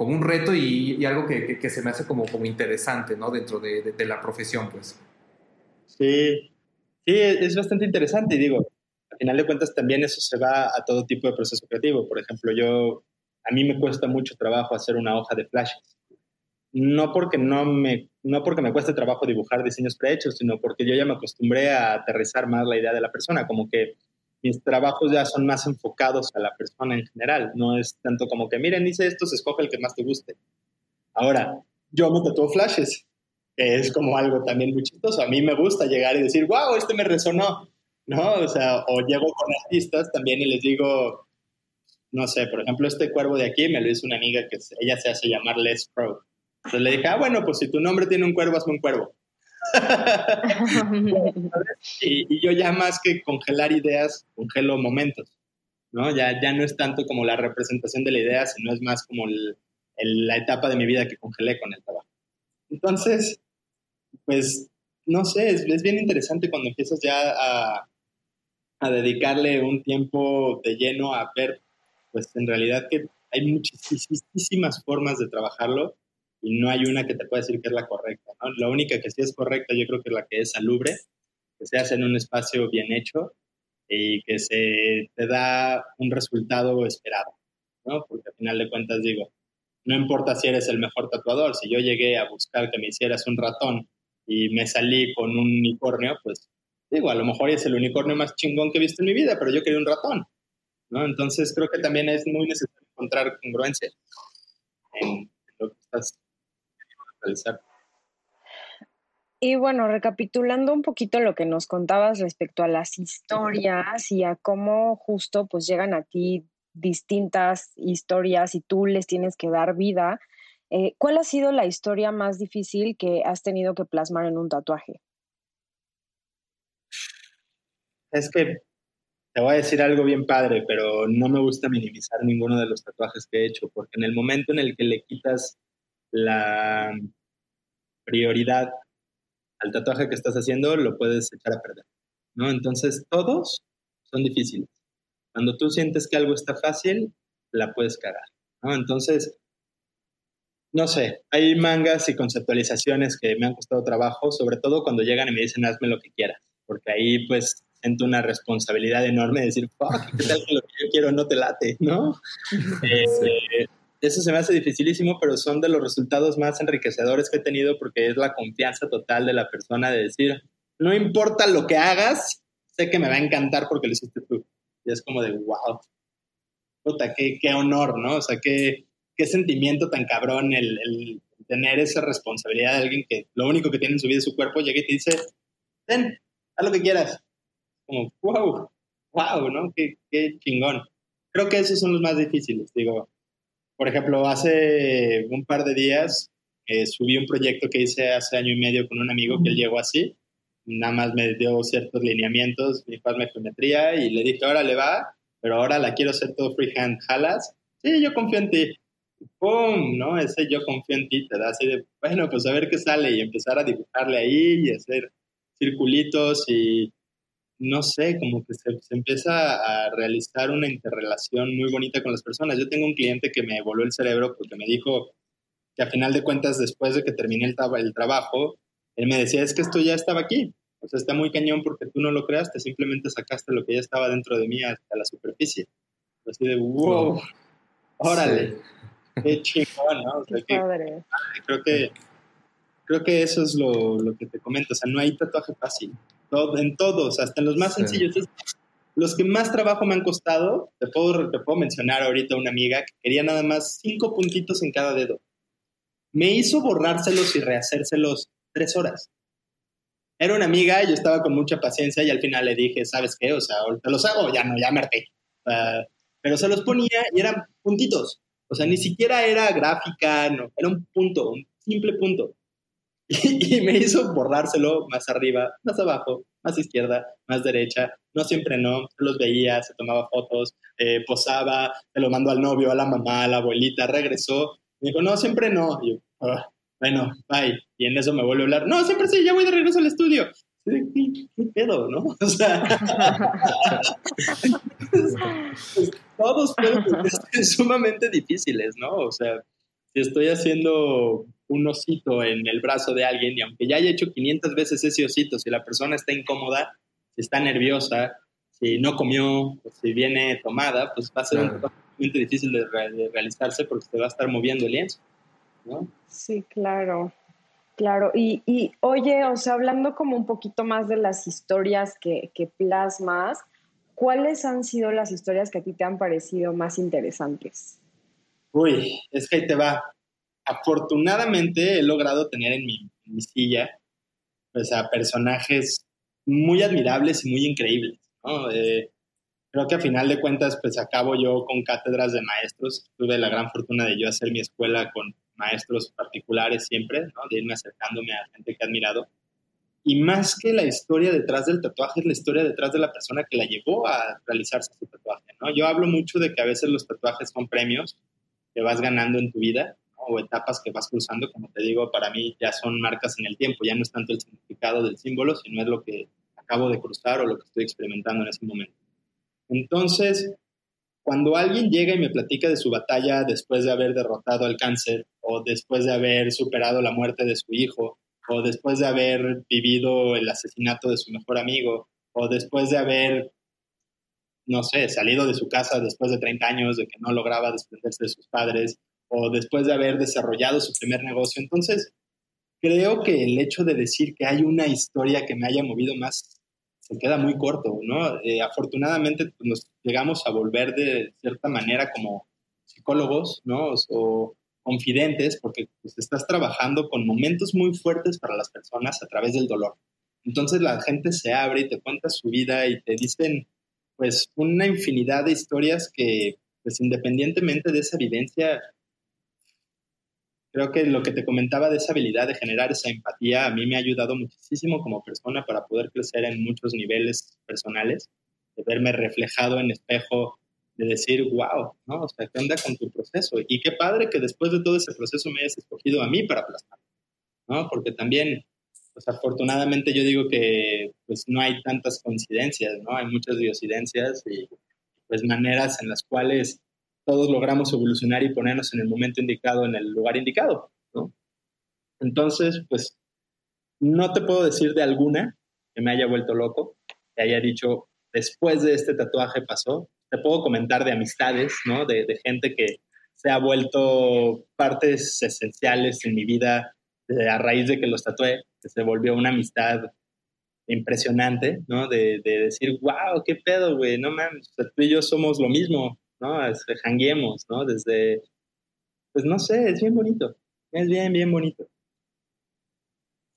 como un reto y, algo que, que, se me hace como, como interesante, ¿no? Dentro de, de, la profesión, pues. Sí, sí, es bastante interesante y digo, al final de cuentas también eso se va a todo tipo de proceso creativo. Por ejemplo, yo, a mí me cuesta mucho trabajo hacer una hoja de flashes. No porque no me, no porque me cueste trabajo dibujar diseños prehechos, sino porque yo ya me acostumbré a aterrizar más la idea de la persona, como que mis trabajos ya son más enfocados a la persona en general. No es tanto como que, miren, hice esto, se escoge el que más te guste. Ahora, yo me tatúo flashes, que es como algo también muy chistoso. A mí me gusta llegar y decir, wow, este me resonó, ¿no? O sea, o llego con artistas también y les digo, no sé, por ejemplo, este cuervo de aquí me lo hizo una amiga que ella se hace llamar Les Pro. Entonces le dije, ah, bueno, pues si tu nombre tiene un cuervo, hazme un cuervo. y, yo ya más que congelar ideas, congelo momentos, ¿no? Ya, ya no es tanto como la representación de la idea, sino es más como la etapa de mi vida que congelé con el trabajo. Entonces, pues, no sé, es, es bien interesante cuando empiezas ya a, a dedicarle un tiempo de lleno a ver, pues en realidad que hay muchísimas formas de trabajarlo y no hay una que te pueda decir que es la correcta. ¿no? La única que sí es correcta yo creo que es la que es salubre, que se hace en un espacio bien hecho y que se te da un resultado esperado, ¿no? Porque al final de cuentas digo, no importa si eres el mejor tatuador, si yo llegué a buscar que me hicieras un ratón y me salí con un unicornio, pues digo, a lo mejor es el unicornio más chingón que he visto en mi vida, pero yo quería un ratón, ¿no? Entonces creo que también es muy necesario encontrar congruencia en lo que estás y bueno, recapitulando un poquito lo que nos contabas respecto a las historias y a cómo justo pues llegan a ti distintas historias y tú les tienes que dar vida, eh, ¿cuál ha sido la historia más difícil que has tenido que plasmar en un tatuaje? Es que te voy a decir algo bien padre, pero no me gusta minimizar ninguno de los tatuajes que he hecho, porque en el momento en el que le quitas la prioridad al tatuaje que estás haciendo, lo puedes echar a perder, ¿no? Entonces, todos son difíciles. Cuando tú sientes que algo está fácil, la puedes cagar, ¿no? Entonces, no sé, hay mangas y conceptualizaciones que me han costado trabajo, sobre todo cuando llegan y me dicen, hazme lo que quieras, porque ahí, pues, siento una responsabilidad enorme de decir, fuck, ¿qué tal que lo que yo quiero no te late, ¿no? Eh, eso se me hace dificilísimo, pero son de los resultados más enriquecedores que he tenido porque es la confianza total de la persona de decir, no importa lo que hagas, sé que me va a encantar porque lo hiciste tú. Y es como de, wow, puta, qué, qué honor, ¿no? O sea, qué, qué sentimiento tan cabrón el, el, tener esa responsabilidad de alguien que lo único que tiene en su vida es su cuerpo, llega y te dice, ten, haz lo que quieras. Como, wow, wow, ¿no? Qué, qué chingón. Creo que esos son los más difíciles, digo. Por ejemplo, hace un par de días eh, subí un proyecto que hice hace año y medio con un amigo que él llegó así nada más me dio ciertos lineamientos, mi me geometría y le dije, ahora le va, pero ahora la quiero hacer todo freehand, ¿jalas? Sí, yo confío en ti. ¡Pum! ¿No? Ese yo confío en ti te da así de, bueno, pues a ver qué sale y empezar a dibujarle ahí y hacer circulitos y no sé, como que se, se, empieza a realizar una interrelación muy bonita con las personas. Yo tengo un cliente que me voló el cerebro porque me dijo que a final de cuentas, después de que terminé el, el trabajo, él me decía, es que esto ya estaba aquí. O sea, está muy cañón porque tú no lo creaste, simplemente sacaste lo que ya estaba dentro de mí hasta la superficie. Así de, wow, órale, qué chingón, ¿no? O sea, que, creo que creo que eso es lo, lo, que te comento. O sea, no hay tatuaje fácil. Todo, en todos, hasta en los más sencillos. los que más trabajo me han costado, te puedo, te puedo mencionar ahorita una amiga que quería nada más cinco puntitos en cada dedo. Me hizo borrárselos y rehacérselos tres horas. Era una amiga, yo estaba con mucha paciencia y al final le dije, ¿sabes qué? O sea, te los hago, ya no, ya me harté. pero se los ponía y eran puntitos. O sea, ni siquiera era gráfica, no, era un punto, un simple punto. Y, me hizo borrárselo más arriba, más abajo, más izquierda, más derecha. No siempre no, los veía, se tomaba fotos, eh, posaba, se lo mandó al novio, a la mamá, a la abuelita, regresó. Me dijo, no, siempre no. Y yo, ah" bueno, bye. Y en eso me vuelve a hablar, no, siempre sí, ya voy de regreso al estudio. ¿Qué, qué pedo, no? O sea, pues, todos pueden ser sumamente difíciles, ¿no? O sea, si estoy haciendo un osito en el brazo de alguien y aunque ya haya hecho 500 veces ese osito, si la persona está incómoda, si está nerviosa, si no comió, si viene tomada, pues va a ser un poco difícil de, de, realizarse porque se va a estar moviendo el lienzo. Sí, claro. Claro, y, y, oye, o sea, hablando como un poquito más de las historias que, que plasmas, ¿cuáles han sido las historias que a ti te han parecido más interesantes? Uy, es que ahí te va. Afortunadamente he logrado tener en mi, silla pues, a personajes muy admirables y muy increíbles. Eh, creo que a final de cuentas, pues acabo yo con cátedras de maestros. Tuve la gran fortuna de yo hacer mi escuela con maestros particulares siempre, ¿no? de irme acercándome a gente que he admirado. Y más que la historia detrás del tatuaje, es la historia detrás de la persona que la llevó a realizarse su tatuaje. ¿no? Yo hablo mucho de que a veces los tatuajes son premios que vas ganando en tu vida o etapas que vas cruzando. Como te digo, para mí ya son marcas en el tiempo, ya no es tanto el significado del símbolo, sino es lo que acabo de cruzar o lo que estoy experimentando en ese momento. Entonces, cuando alguien llega y me platica de su batalla después de haber derrotado al cáncer o después de haber superado la muerte de su hijo o después de haber vivido el asesinato de su mejor amigo o después de haber, no sé, salido de su casa después de 30 años de que no lograba desprenderse de sus padres o después de haber desarrollado su primer negocio. Entonces, creo que el hecho de decir que hay una historia que me haya movido más se queda muy corto, ¿no? Eh, afortunadamente pues, nos llegamos a volver de cierta manera como psicólogos, ¿no? O, confidentes, porque pues, estás trabajando con momentos muy fuertes para las personas a través del dolor. Entonces la gente se abre y te cuenta su vida y te dicen, pues, una infinidad de historias que, pues, independientemente de esa vivencia, creo que lo que te comentaba de esa habilidad de generar esa empatía a mí me ha ayudado muchísimo como persona para poder crecer en muchos niveles personales, de verme reflejado en espejo, de decir, wow, ¿no? O sea, ¿qué onda con tu proceso? Y qué padre que después de todo ese proceso me hayas escogido a mí para plasmar, ¿no? Porque también, pues afortunadamente yo digo que pues no hay tantas coincidencias, ¿no? Hay muchas diosidencias y pues maneras en las cuales todos logramos evolucionar y ponernos en el momento indicado, en el lugar indicado, ¿no? Entonces, pues, no te puedo decir de alguna que me haya vuelto loco, que haya dicho, después de este tatuaje pasó. Te puedo comentar de amistades, ¿no? De, de gente que se ha vuelto partes esenciales en mi vida a raíz de que los tatué, se volvió una amistad impresionante, ¿no? De, decir, wow, qué pedo, güey, no mames, tú y yo somos lo mismo, ¿no? Este, janguemos, ¿no? Desde, pues no sé, es bien bonito, es bien, bien bonito.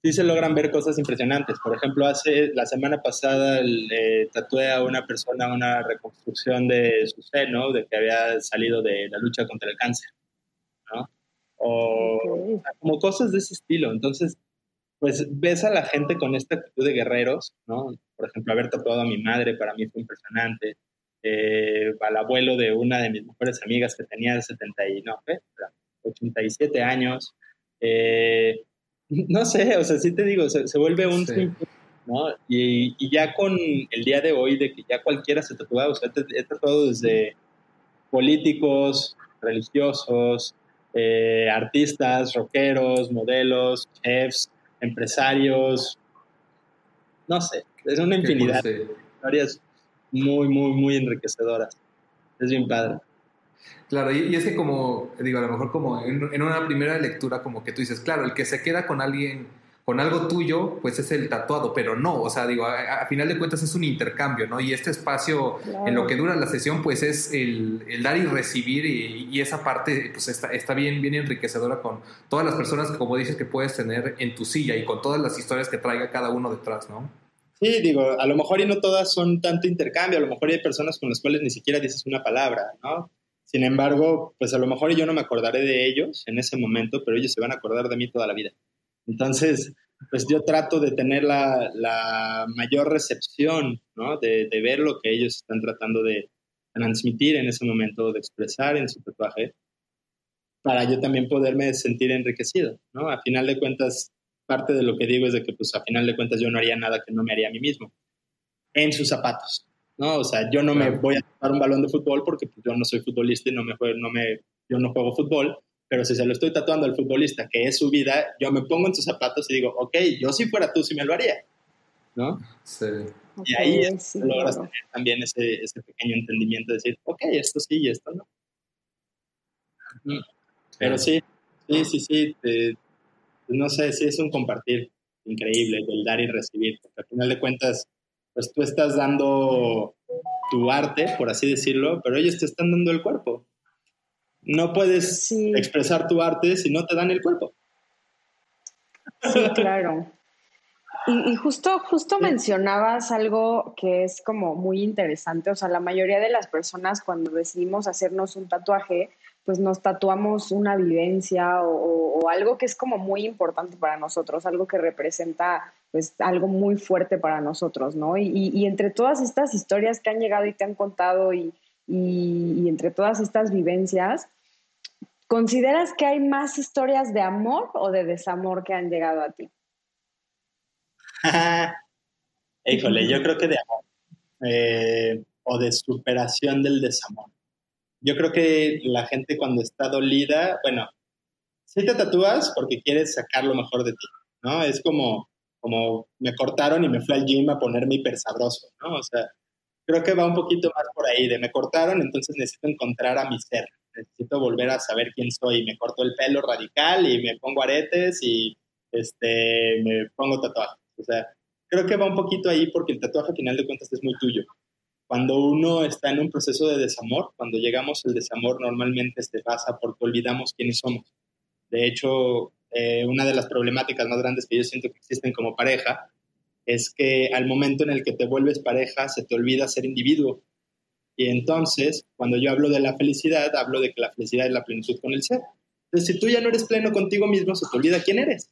Sí se logran ver cosas impresionantes. Por ejemplo, hace la semana pasada le tatué a una persona una reconstrucción de su seno, de que había salido de la lucha contra el cáncer. O como cosas de ese estilo. Entonces, pues ves a la gente con esta actitud de guerreros, ¿no? Por ejemplo, haber tatuado a mi madre para mí fue impresionante. Eh, al abuelo de una de mis mejores amigas que tenía 70 y, no, 87 años. Eh, no sé, o sea, sí te digo, se, vuelve un... ¿no? Y, y, ya con el día de hoy de que ya cualquiera se tatúa, o sea, he tatuado desde políticos, religiosos, eh, artistas, rockeros, modelos, chefs, empresarios, no sé, es una infinidad de historias muy, muy, muy enriquecedoras. Es bien padre. Claro, y, es que como, digo, a lo mejor como en, en, una primera lectura, como que tú dices, claro, el que se queda con alguien con algo tuyo, pues es el tatuado, pero no, o sea, digo, a, final de cuentas es un intercambio, ¿no? Y este espacio en lo que dura la sesión, pues es el, dar y recibir y, esa parte, pues está, está, bien, bien enriquecedora con todas las personas, como dices, que puedes tener en tu silla y con todas las historias que traiga cada uno detrás, ¿no? Sí, digo, a lo mejor y no todas son tanto intercambio, a lo mejor hay personas con las cuales ni siquiera dices una palabra, ¿no? Sin embargo, pues a lo mejor yo no me acordaré de ellos en ese momento, pero ellos se van a acordar de mí toda la vida. Entonces, pues yo trato de tener la, mayor recepción, ¿no? De, ver lo que ellos están tratando de transmitir en ese momento, de expresar en su tatuaje, para yo también poderme sentir enriquecido, ¿no? A final de cuentas, parte de lo que digo es de que, pues, a final de cuentas yo no haría nada que no me haría a mí mismo, en sus zapatos, ¿no? O sea, yo no me voy a tomar un balón de fútbol porque pues, yo no soy futbolista y no me, no me, yo no juego fútbol, pero si se lo estoy tatuando al futbolista, que es su vida, yo me pongo en sus zapatos y digo, ok, yo si fuera tú, sí me lo haría, ¿no? Sí. Y ahí logras tener también ese, ese, pequeño entendimiento de decir, ok, esto sí y esto no. Pero sí, sí, sí, sí, no sé, sí es un compartir increíble, del dar y recibir, porque al final de cuentas, pues tú estás dando tu arte, por así decirlo, pero ellos te están dando el cuerpo. No puedes expresar tu arte si no te dan el cuerpo. Sí, claro. Y, justo, justo mencionabas algo que es como muy interesante. O sea, la mayoría de las personas cuando decidimos hacernos un tatuaje, pues nos tatuamos una vivencia o, algo que es como muy importante para nosotros, algo que representa pues algo muy fuerte para nosotros, ¿no? Y, y entre todas estas historias que han llegado y te han contado y, y, entre todas estas vivencias, ¿consideras que hay más historias de amor o de desamor que han llegado a ti? Híjole, yo creo que de amor eh, o de superación del desamor. Yo creo que la gente cuando está dolida, bueno, si te tatúas porque quieres sacar lo mejor de ti, ¿no? Es como, como me cortaron y me fui al gym a ponerme hiper sabroso, ¿no? O sea, creo que va un poquito más por ahí, de me cortaron, entonces necesito encontrar a mi ser, necesito volver a saber quién soy, me corto el pelo radical y me pongo aretes y este, me pongo tatuajes. O sea, creo que va un poquito ahí porque el tatuaje al final de cuentas es muy tuyo. Cuando uno está en un proceso de desamor, cuando llegamos al desamor normalmente se pasa porque olvidamos quiénes somos. De hecho, eh, una de las problemáticas más grandes que yo siento que existen como pareja es que al momento en el que te vuelves pareja se te olvida ser individuo. Y entonces, cuando yo hablo de la felicidad, hablo de que la felicidad es la plenitud con el ser. Entonces, si tú ya no eres pleno contigo mismo, se te olvida quién eres.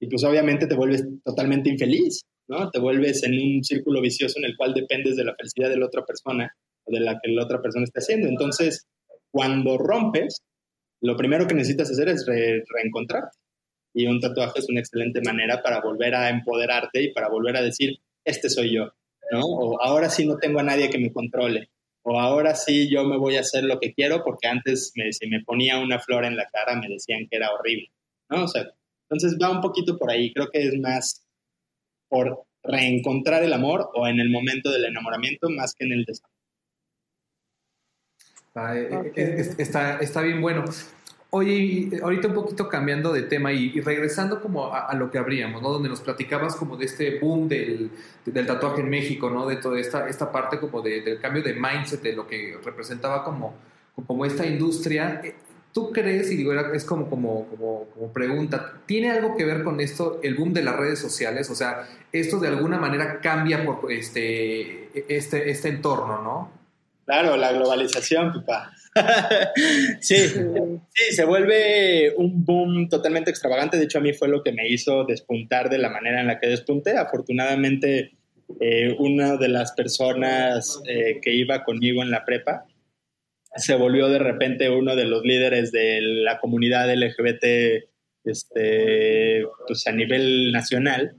Y pues obviamente te vuelves totalmente infeliz, ¿no? Te vuelves en un círculo vicioso en el cual dependes de la felicidad de la otra persona o de la que la otra persona esté haciendo. Entonces, cuando rompes, lo primero que necesitas hacer es reencontrarte y un tatuaje es una excelente manera para volver a empoderarte y para volver a decir, este soy yo, ¿no? O ahora sí no tengo a nadie que me controle, o ahora sí yo me voy a hacer lo que quiero porque antes me, si me ponía una flor en la cara me decían que era horrible, ¿no? O sea, entonces va un poquito por ahí, creo que es más por reencontrar el amor o en el momento del enamoramiento más que en el desamor. Ah, eh, eh, está, está bien bueno. Oye, ahorita un poquito cambiando de tema y, regresando como a, lo que habríamos, ¿no? Donde nos platicabas como de este boom del, tatuaje en México, ¿no? De toda esta, esta parte como del cambio de mindset, de lo que representaba como, como esta industria. Eh, ¿Tú crees, y digo, es como, como, como, como, pregunta, ¿tiene algo que ver con esto el boom de las redes sociales? O sea, esto de alguna manera cambia por este, este, este entorno, ¿no? Claro, la globalización, papá. sí, sí, se vuelve un boom totalmente extravagante. De hecho, a mí fue lo que me hizo despuntar de la manera en la que despunté. Afortunadamente, eh, una de las personas eh, que iba conmigo en la prepa se volvió de repente uno de los líderes de la comunidad LGBT este, pues a nivel nacional.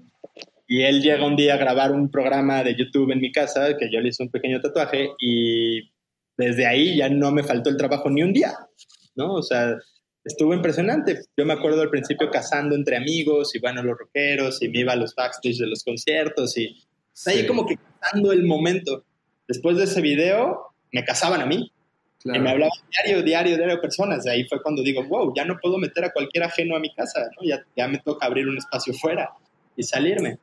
Y él llega un día a grabar un programa de YouTube en mi casa, que yo le hice un pequeño tatuaje, y desde ahí ya no me faltó el trabajo ni un día, ¿no? O sea, estuvo impresionante. Yo me acuerdo al principio casando entre amigos y bueno, los rockeros y me iba a los backstage de los conciertos y ahí como que cazando el momento. Después de ese video, me casaban a mí. Y me hablaban diario, diario, diario personas. De ahí fue cuando digo, wow, ya no puedo meter a cualquier ajeno a mi casa, ¿no? Ya, ya me toca abrir un espacio fuera y salirme.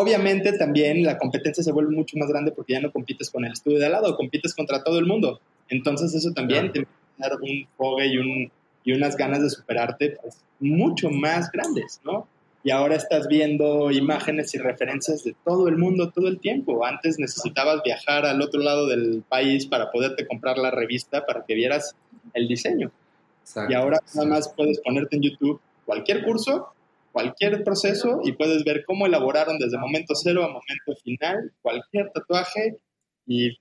Obviamente también la competencia se vuelve mucho más grande porque ya no compites con el estudio de al lado, compites contra todo el mundo. Entonces eso también te da un fogue y, un, y unas ganas de superarte pues, mucho más grandes, ¿no? Y ahora estás viendo imágenes y referencias de todo el mundo todo el tiempo. Antes necesitabas viajar al otro lado del país para poderte comprar la revista para que vieras el diseño. Y ahora nada más puedes ponerte en YouTube cualquier curso cualquier proceso y puedes ver cómo elaboraron desde momento cero a momento final cualquier tatuaje y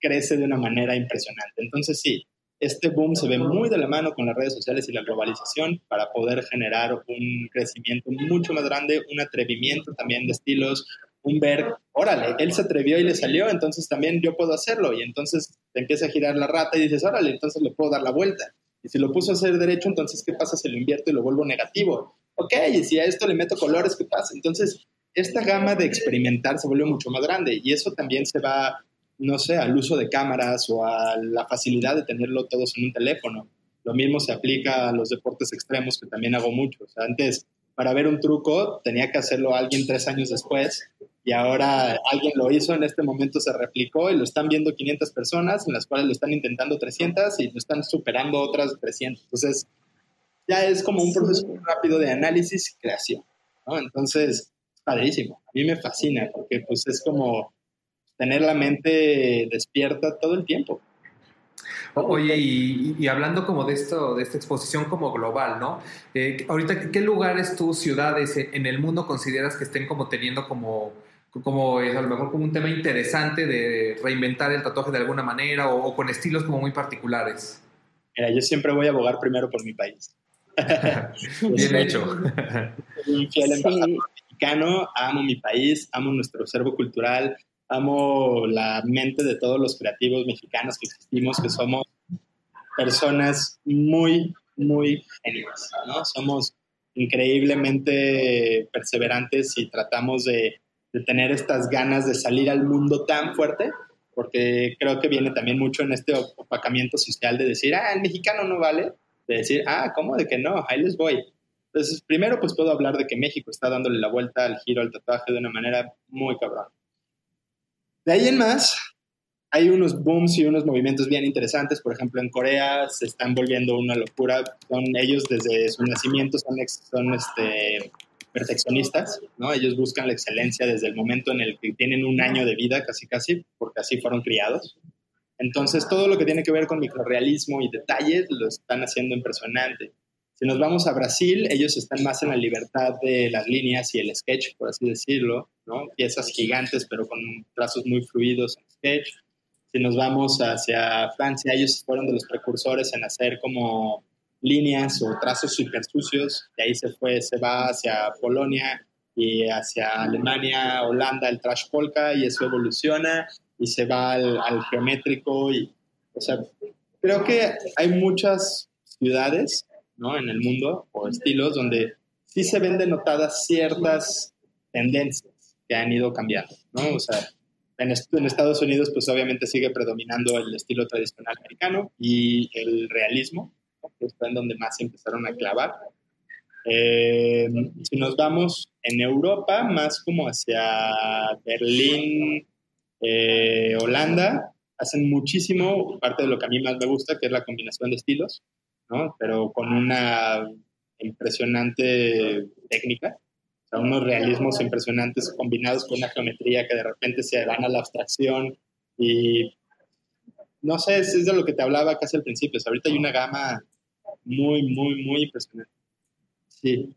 crece de una manera impresionante. Entonces sí, este boom se ve muy de la mano con las redes sociales y la globalización para poder generar un crecimiento mucho más grande, un atrevimiento también de estilos, un ver, órale, él se atrevió y le salió, entonces también yo puedo hacerlo. Y entonces te empieza a girar la rata y dices, órale, entonces le puedo dar la vuelta. Y si lo puso a hacer derecho, entonces, ¿qué pasa si lo invierto y lo vuelvo negativo? Ok, y si a esto le meto colores, ¿qué pasa? Entonces, esta gama de experimentar se vuelve mucho más grande y eso también se va, no sé, al uso de cámaras o a la facilidad de tenerlo todos en un teléfono. Lo mismo se aplica a los deportes extremos, que también hago mucho. O sea, antes, para ver un truco, tenía que hacerlo alguien tres años después y ahora alguien lo hizo, en este momento se replicó y lo están viendo 500 personas, en las cuales lo están intentando 300 y lo están superando otras 300. Entonces, ya es como un proceso rápido de análisis y creación, ¿no? Entonces, padrísimo. A mí me fascina porque pues es como tener la mente despierta todo el tiempo. Oye, y, hablando como de esto, de esta exposición como global, ¿no? Eh, ahorita, ¿qué lugares tú, ciudades en el mundo consideras que estén como teniendo como, como es a lo mejor como un tema interesante de reinventar el tatuaje de alguna manera o, o con estilos como muy particulares? Mira, yo siempre voy a abogar primero por mi país. Bien hecho. Soy un fiel embajador mexicano, amo mi país, amo nuestro acervo cultural, amo la mente de todos los creativos mexicanos que existimos, que somos personas muy, muy geniales, ¿no? Somos increíblemente perseverantes y tratamos de, de, tener estas ganas de salir al mundo tan fuerte, porque creo que viene también mucho en este opacamiento social de decir, ah, el mexicano no vale, de decir, ah, ¿cómo de que no? Ahí les voy. Entonces, primero pues puedo hablar de que México está dándole la vuelta al giro al tatuaje de una manera muy cabrón. De ahí en más, hay unos booms y unos movimientos bien interesantes. Por ejemplo, en Corea se están volviendo una locura. Son ellos desde su nacimiento son, son este, perfeccionistas, ¿no? Ellos buscan la excelencia desde el momento en el que tienen un año de vida, casi casi, porque así fueron criados. Entonces, todo lo que tiene que ver con microrealismo y detalles lo están haciendo impresionante. Si nos vamos a Brasil, ellos están más en la libertad de las líneas y el sketch, por así decirlo, ¿no? Piezas gigantes, pero con trazos muy fluidos en sketch. Si nos vamos hacia Francia, ellos fueron de los precursores en hacer como líneas o trazos super sucios. De ahí se fue, se va hacia Polonia y hacia Alemania, Holanda, el trash polka, y eso evoluciona y se va al, geométrico y, o sea, creo que hay muchas ciudades, ¿no? En el mundo o estilos donde sí se ven denotadas ciertas tendencias que han ido cambiando, ¿no? O sea, en, en, Estados Unidos, pues obviamente sigue predominando el estilo tradicional americano y el realismo, que es en donde más se empezaron a clavar. Eh, si nos vamos en Europa, más como hacia Berlín, eh, Holanda, hacen muchísimo, parte de lo que a mí más me gusta, que es la combinación de estilos, ¿no? Pero con una impresionante técnica, o unos realismos impresionantes combinados con una geometría que de repente se van a la abstracción y no sé, es, de lo que te hablaba casi al principio, o sea, ahorita hay una gama muy, muy, muy impresionante. Sí,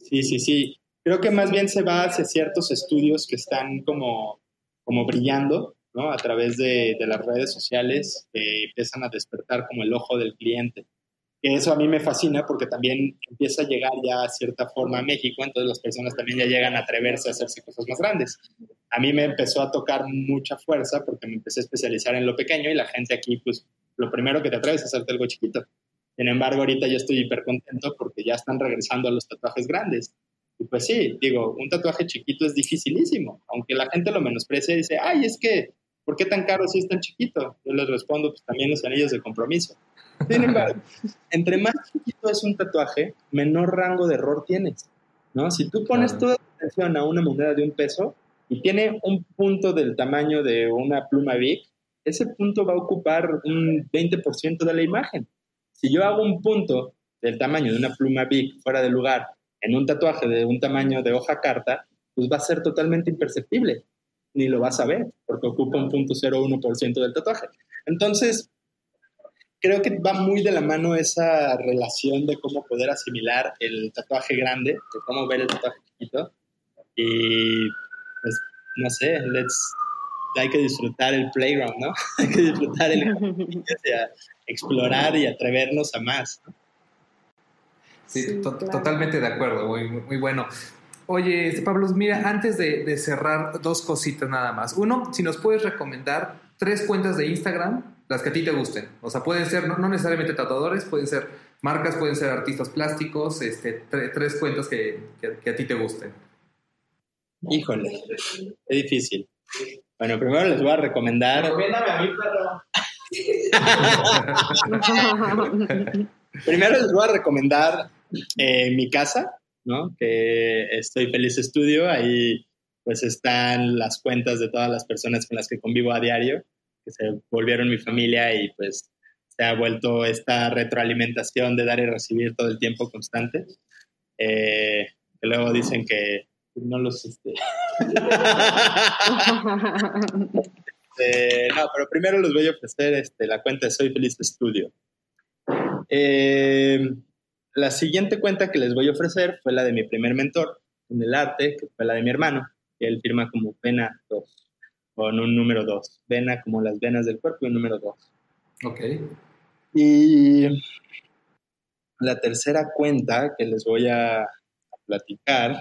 sí, sí, sí. Creo que más bien se va hacia ciertos estudios que están como, como brillando, ¿no? A través de, las redes sociales que empiezan a despertar como el ojo del cliente. Que eso a mí me fascina porque también empieza a llegar ya a cierta forma a México, entonces las personas también ya llegan a atreverse a hacerse cosas más grandes. A mí me empezó a tocar mucha fuerza porque me empecé a especializar en lo pequeño y la gente aquí, pues, lo primero que te atreves es hacerte algo chiquito. Sin embargo, ahorita yo estoy hiper contento porque ya están regresando a los tatuajes grandes. Y pues sí, digo, un tatuaje chiquito es dificilísimo, aunque la gente lo menosprecia y dice, ay, es que, ¿por qué tan caro si es tan chiquito? Yo les respondo, pues también los anillos de compromiso. Sin embargo, entre más chiquito es un tatuaje, menor rango de error tienes, ¿no? Si tú pones toda tu atención a una moneda de un peso y tiene un punto del tamaño de una pluma Big, ese punto va a ocupar un 20% de la imagen. Si yo hago un punto del tamaño de una pluma Big fuera de lugar en un tatuaje de un tamaño de hoja carta, pues va a ser totalmente imperceptible. Ni lo vas a ver, porque ocupa un punto 0,1% del tatuaje. Entonces, creo que va muy de la mano esa relación de cómo poder asimilar el tatuaje grande, de cómo ver el tatuaje chiquito. Y, pues, no sé, let's, hay que disfrutar el playground, ¿no? hay que disfrutar el explorar y atrevernos a más. Sí, totalmente de acuerdo, muy, muy bueno. Oye, Pablo, mira, antes de, cerrar, dos cositas nada más. Uno, si nos puedes recomendar tres cuentas de Instagram, las que a ti te gusten. O sea, pueden ser, no, necesariamente tatuadores, pueden ser marcas, pueden ser artistas plásticos, este, tres cuentas que, que, a ti te gusten. Híjole, es difícil. Bueno, primero les voy a recomendar. Recomiéndame a mí, perro. Primero les voy a recomendar eh, mi casa, ¿no? Que estoy feliz estudio. Ahí pues están las cuentas de todas las personas con las que convivo a diario, que se volvieron mi familia y pues se ha vuelto esta retroalimentación de dar y recibir todo el tiempo constante. Eh, que luego dicen que no los... Este... Este, no, pero primero les voy a ofrecer este, la cuenta de Soy Feliz Estudio. Eh, la siguiente cuenta que les voy a ofrecer fue la de mi primer mentor en el arte, que fue la de mi hermano, que él firma como Vena 2, con un número 2. Vena como las venas del cuerpo y un número 2. Ok. Y la tercera cuenta que les voy a, a platicar,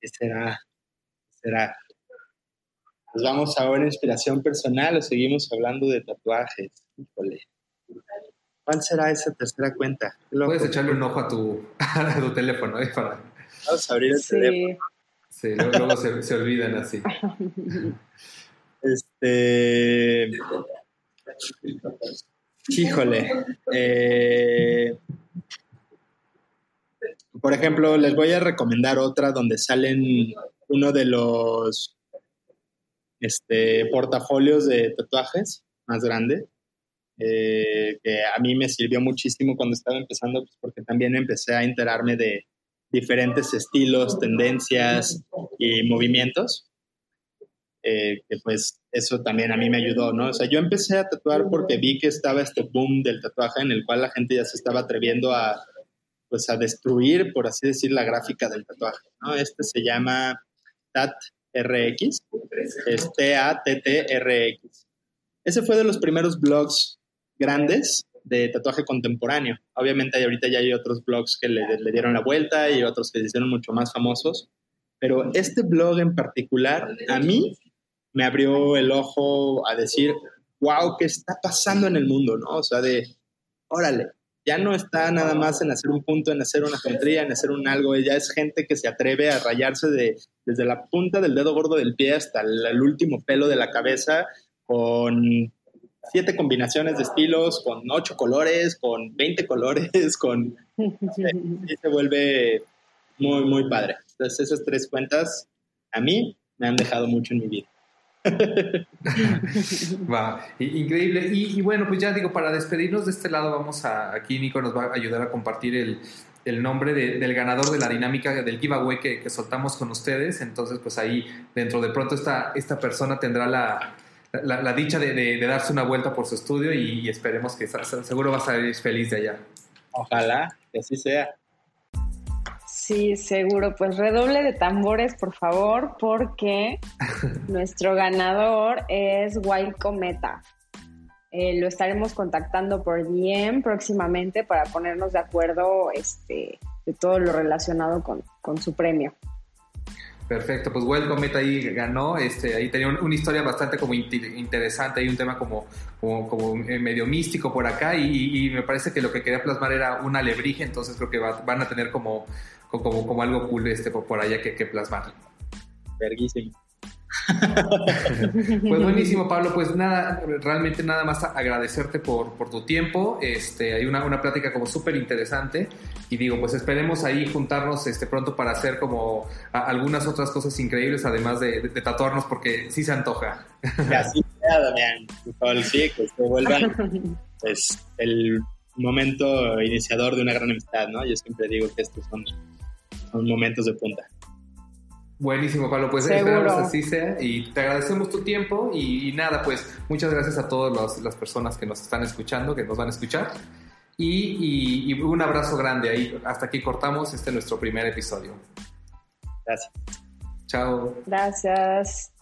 ¿qué será? ¿Qué será? Nos vamos a una inspiración personal o seguimos hablando de tatuajes. Híjole. ¿Cuál será esa tercera cuenta? Puedes echarle un ojo a tu, tu teléfono. ¿eh? Para... Vamos a abrir el teléfono. Sí, luego, se, se, olvidan así. Este. Híjole. Eh, por ejemplo, les voy a recomendar otra donde salen uno de los este, portafolios de tatuajes más grande, eh, que a mí me sirvió muchísimo cuando estaba empezando, pues, porque también empecé a enterarme de diferentes estilos, tendencias y movimientos. Eh, que pues eso también a mí me ayudó, ¿no? O sea, yo empecé a tatuar porque vi que estaba este boom del tatuaje en el cual la gente ya se estaba atreviendo a, pues a destruir, por así decir, la gráfica del tatuaje, ¿no? Este se llama TAT RX, es T-A-T-T-R-X. Ese fue de los primeros blogs grandes de tatuaje contemporáneo. Obviamente ahorita ya hay otros blogs que le, dieron la vuelta y otros que se hicieron mucho más famosos, pero este blog en particular a mí me abrió el ojo a decir, wow, ¿qué está pasando en el mundo? ¿no? O sea, de, órale, ya no está nada más en hacer un punto, en hacer una geometría, en hacer un algo, ya es gente que se atreve a rayarse de, desde la punta del dedo gordo del pie hasta el, último pelo de la cabeza con siete combinaciones de estilos, con ocho colores, con 20 colores, con... y se vuelve muy, muy padre. Entonces esas tres cuentas a mí me han dejado mucho en mi vida. va, increíble. Y, bueno, pues ya digo, para despedirnos de este lado, vamos a, aquí Nico nos va a ayudar a compartir el, nombre del ganador de la dinámica del giveaway que, soltamos con ustedes. Entonces, pues ahí dentro de pronto esta, esta persona tendrá la, la, dicha de, darse una vuelta por su estudio y, y esperemos que seguro va a salir feliz de allá. Ojalá que así sea. Sí, seguro. Pues redoble de tambores, por favor, porque nuestro ganador es Wild Cometa. Eh, lo estaremos contactando por DM próximamente para ponernos de acuerdo este, de todo lo relacionado con, su premio. Perfecto, pues Wild Cometa ahí ganó, este, ahí tenía una historia bastante como interesante, hay un tema como, como, medio místico por acá y, me parece que lo que quería plasmar era una alebrije, entonces creo que van a tener como como, como algo cool este, por allá que, que plasmar. Verguísimo. pues buenísimo, Pablo. Pues nada, realmente nada más agradecerte por, por tu tiempo. Este, hay una, una plática como súper interesante. Y digo, pues esperemos ahí juntarnos este, pronto para hacer como algunas otras cosas increíbles, además de, de, tatuarnos, porque sí se antoja. Así sea, Damián. Sí, que se vuelvan pues, el momento iniciador de una gran amistad, ¿no? Yo siempre digo que estos son momentos de punta. Buenísimo, Pablo. Pues esperamos así sea y te agradecemos tu tiempo y, nada, pues muchas gracias a todas las personas que nos están escuchando, que nos van a escuchar y, y, un abrazo grande ahí. Hasta aquí cortamos este nuestro primer episodio. Gracias. Chao. Gracias.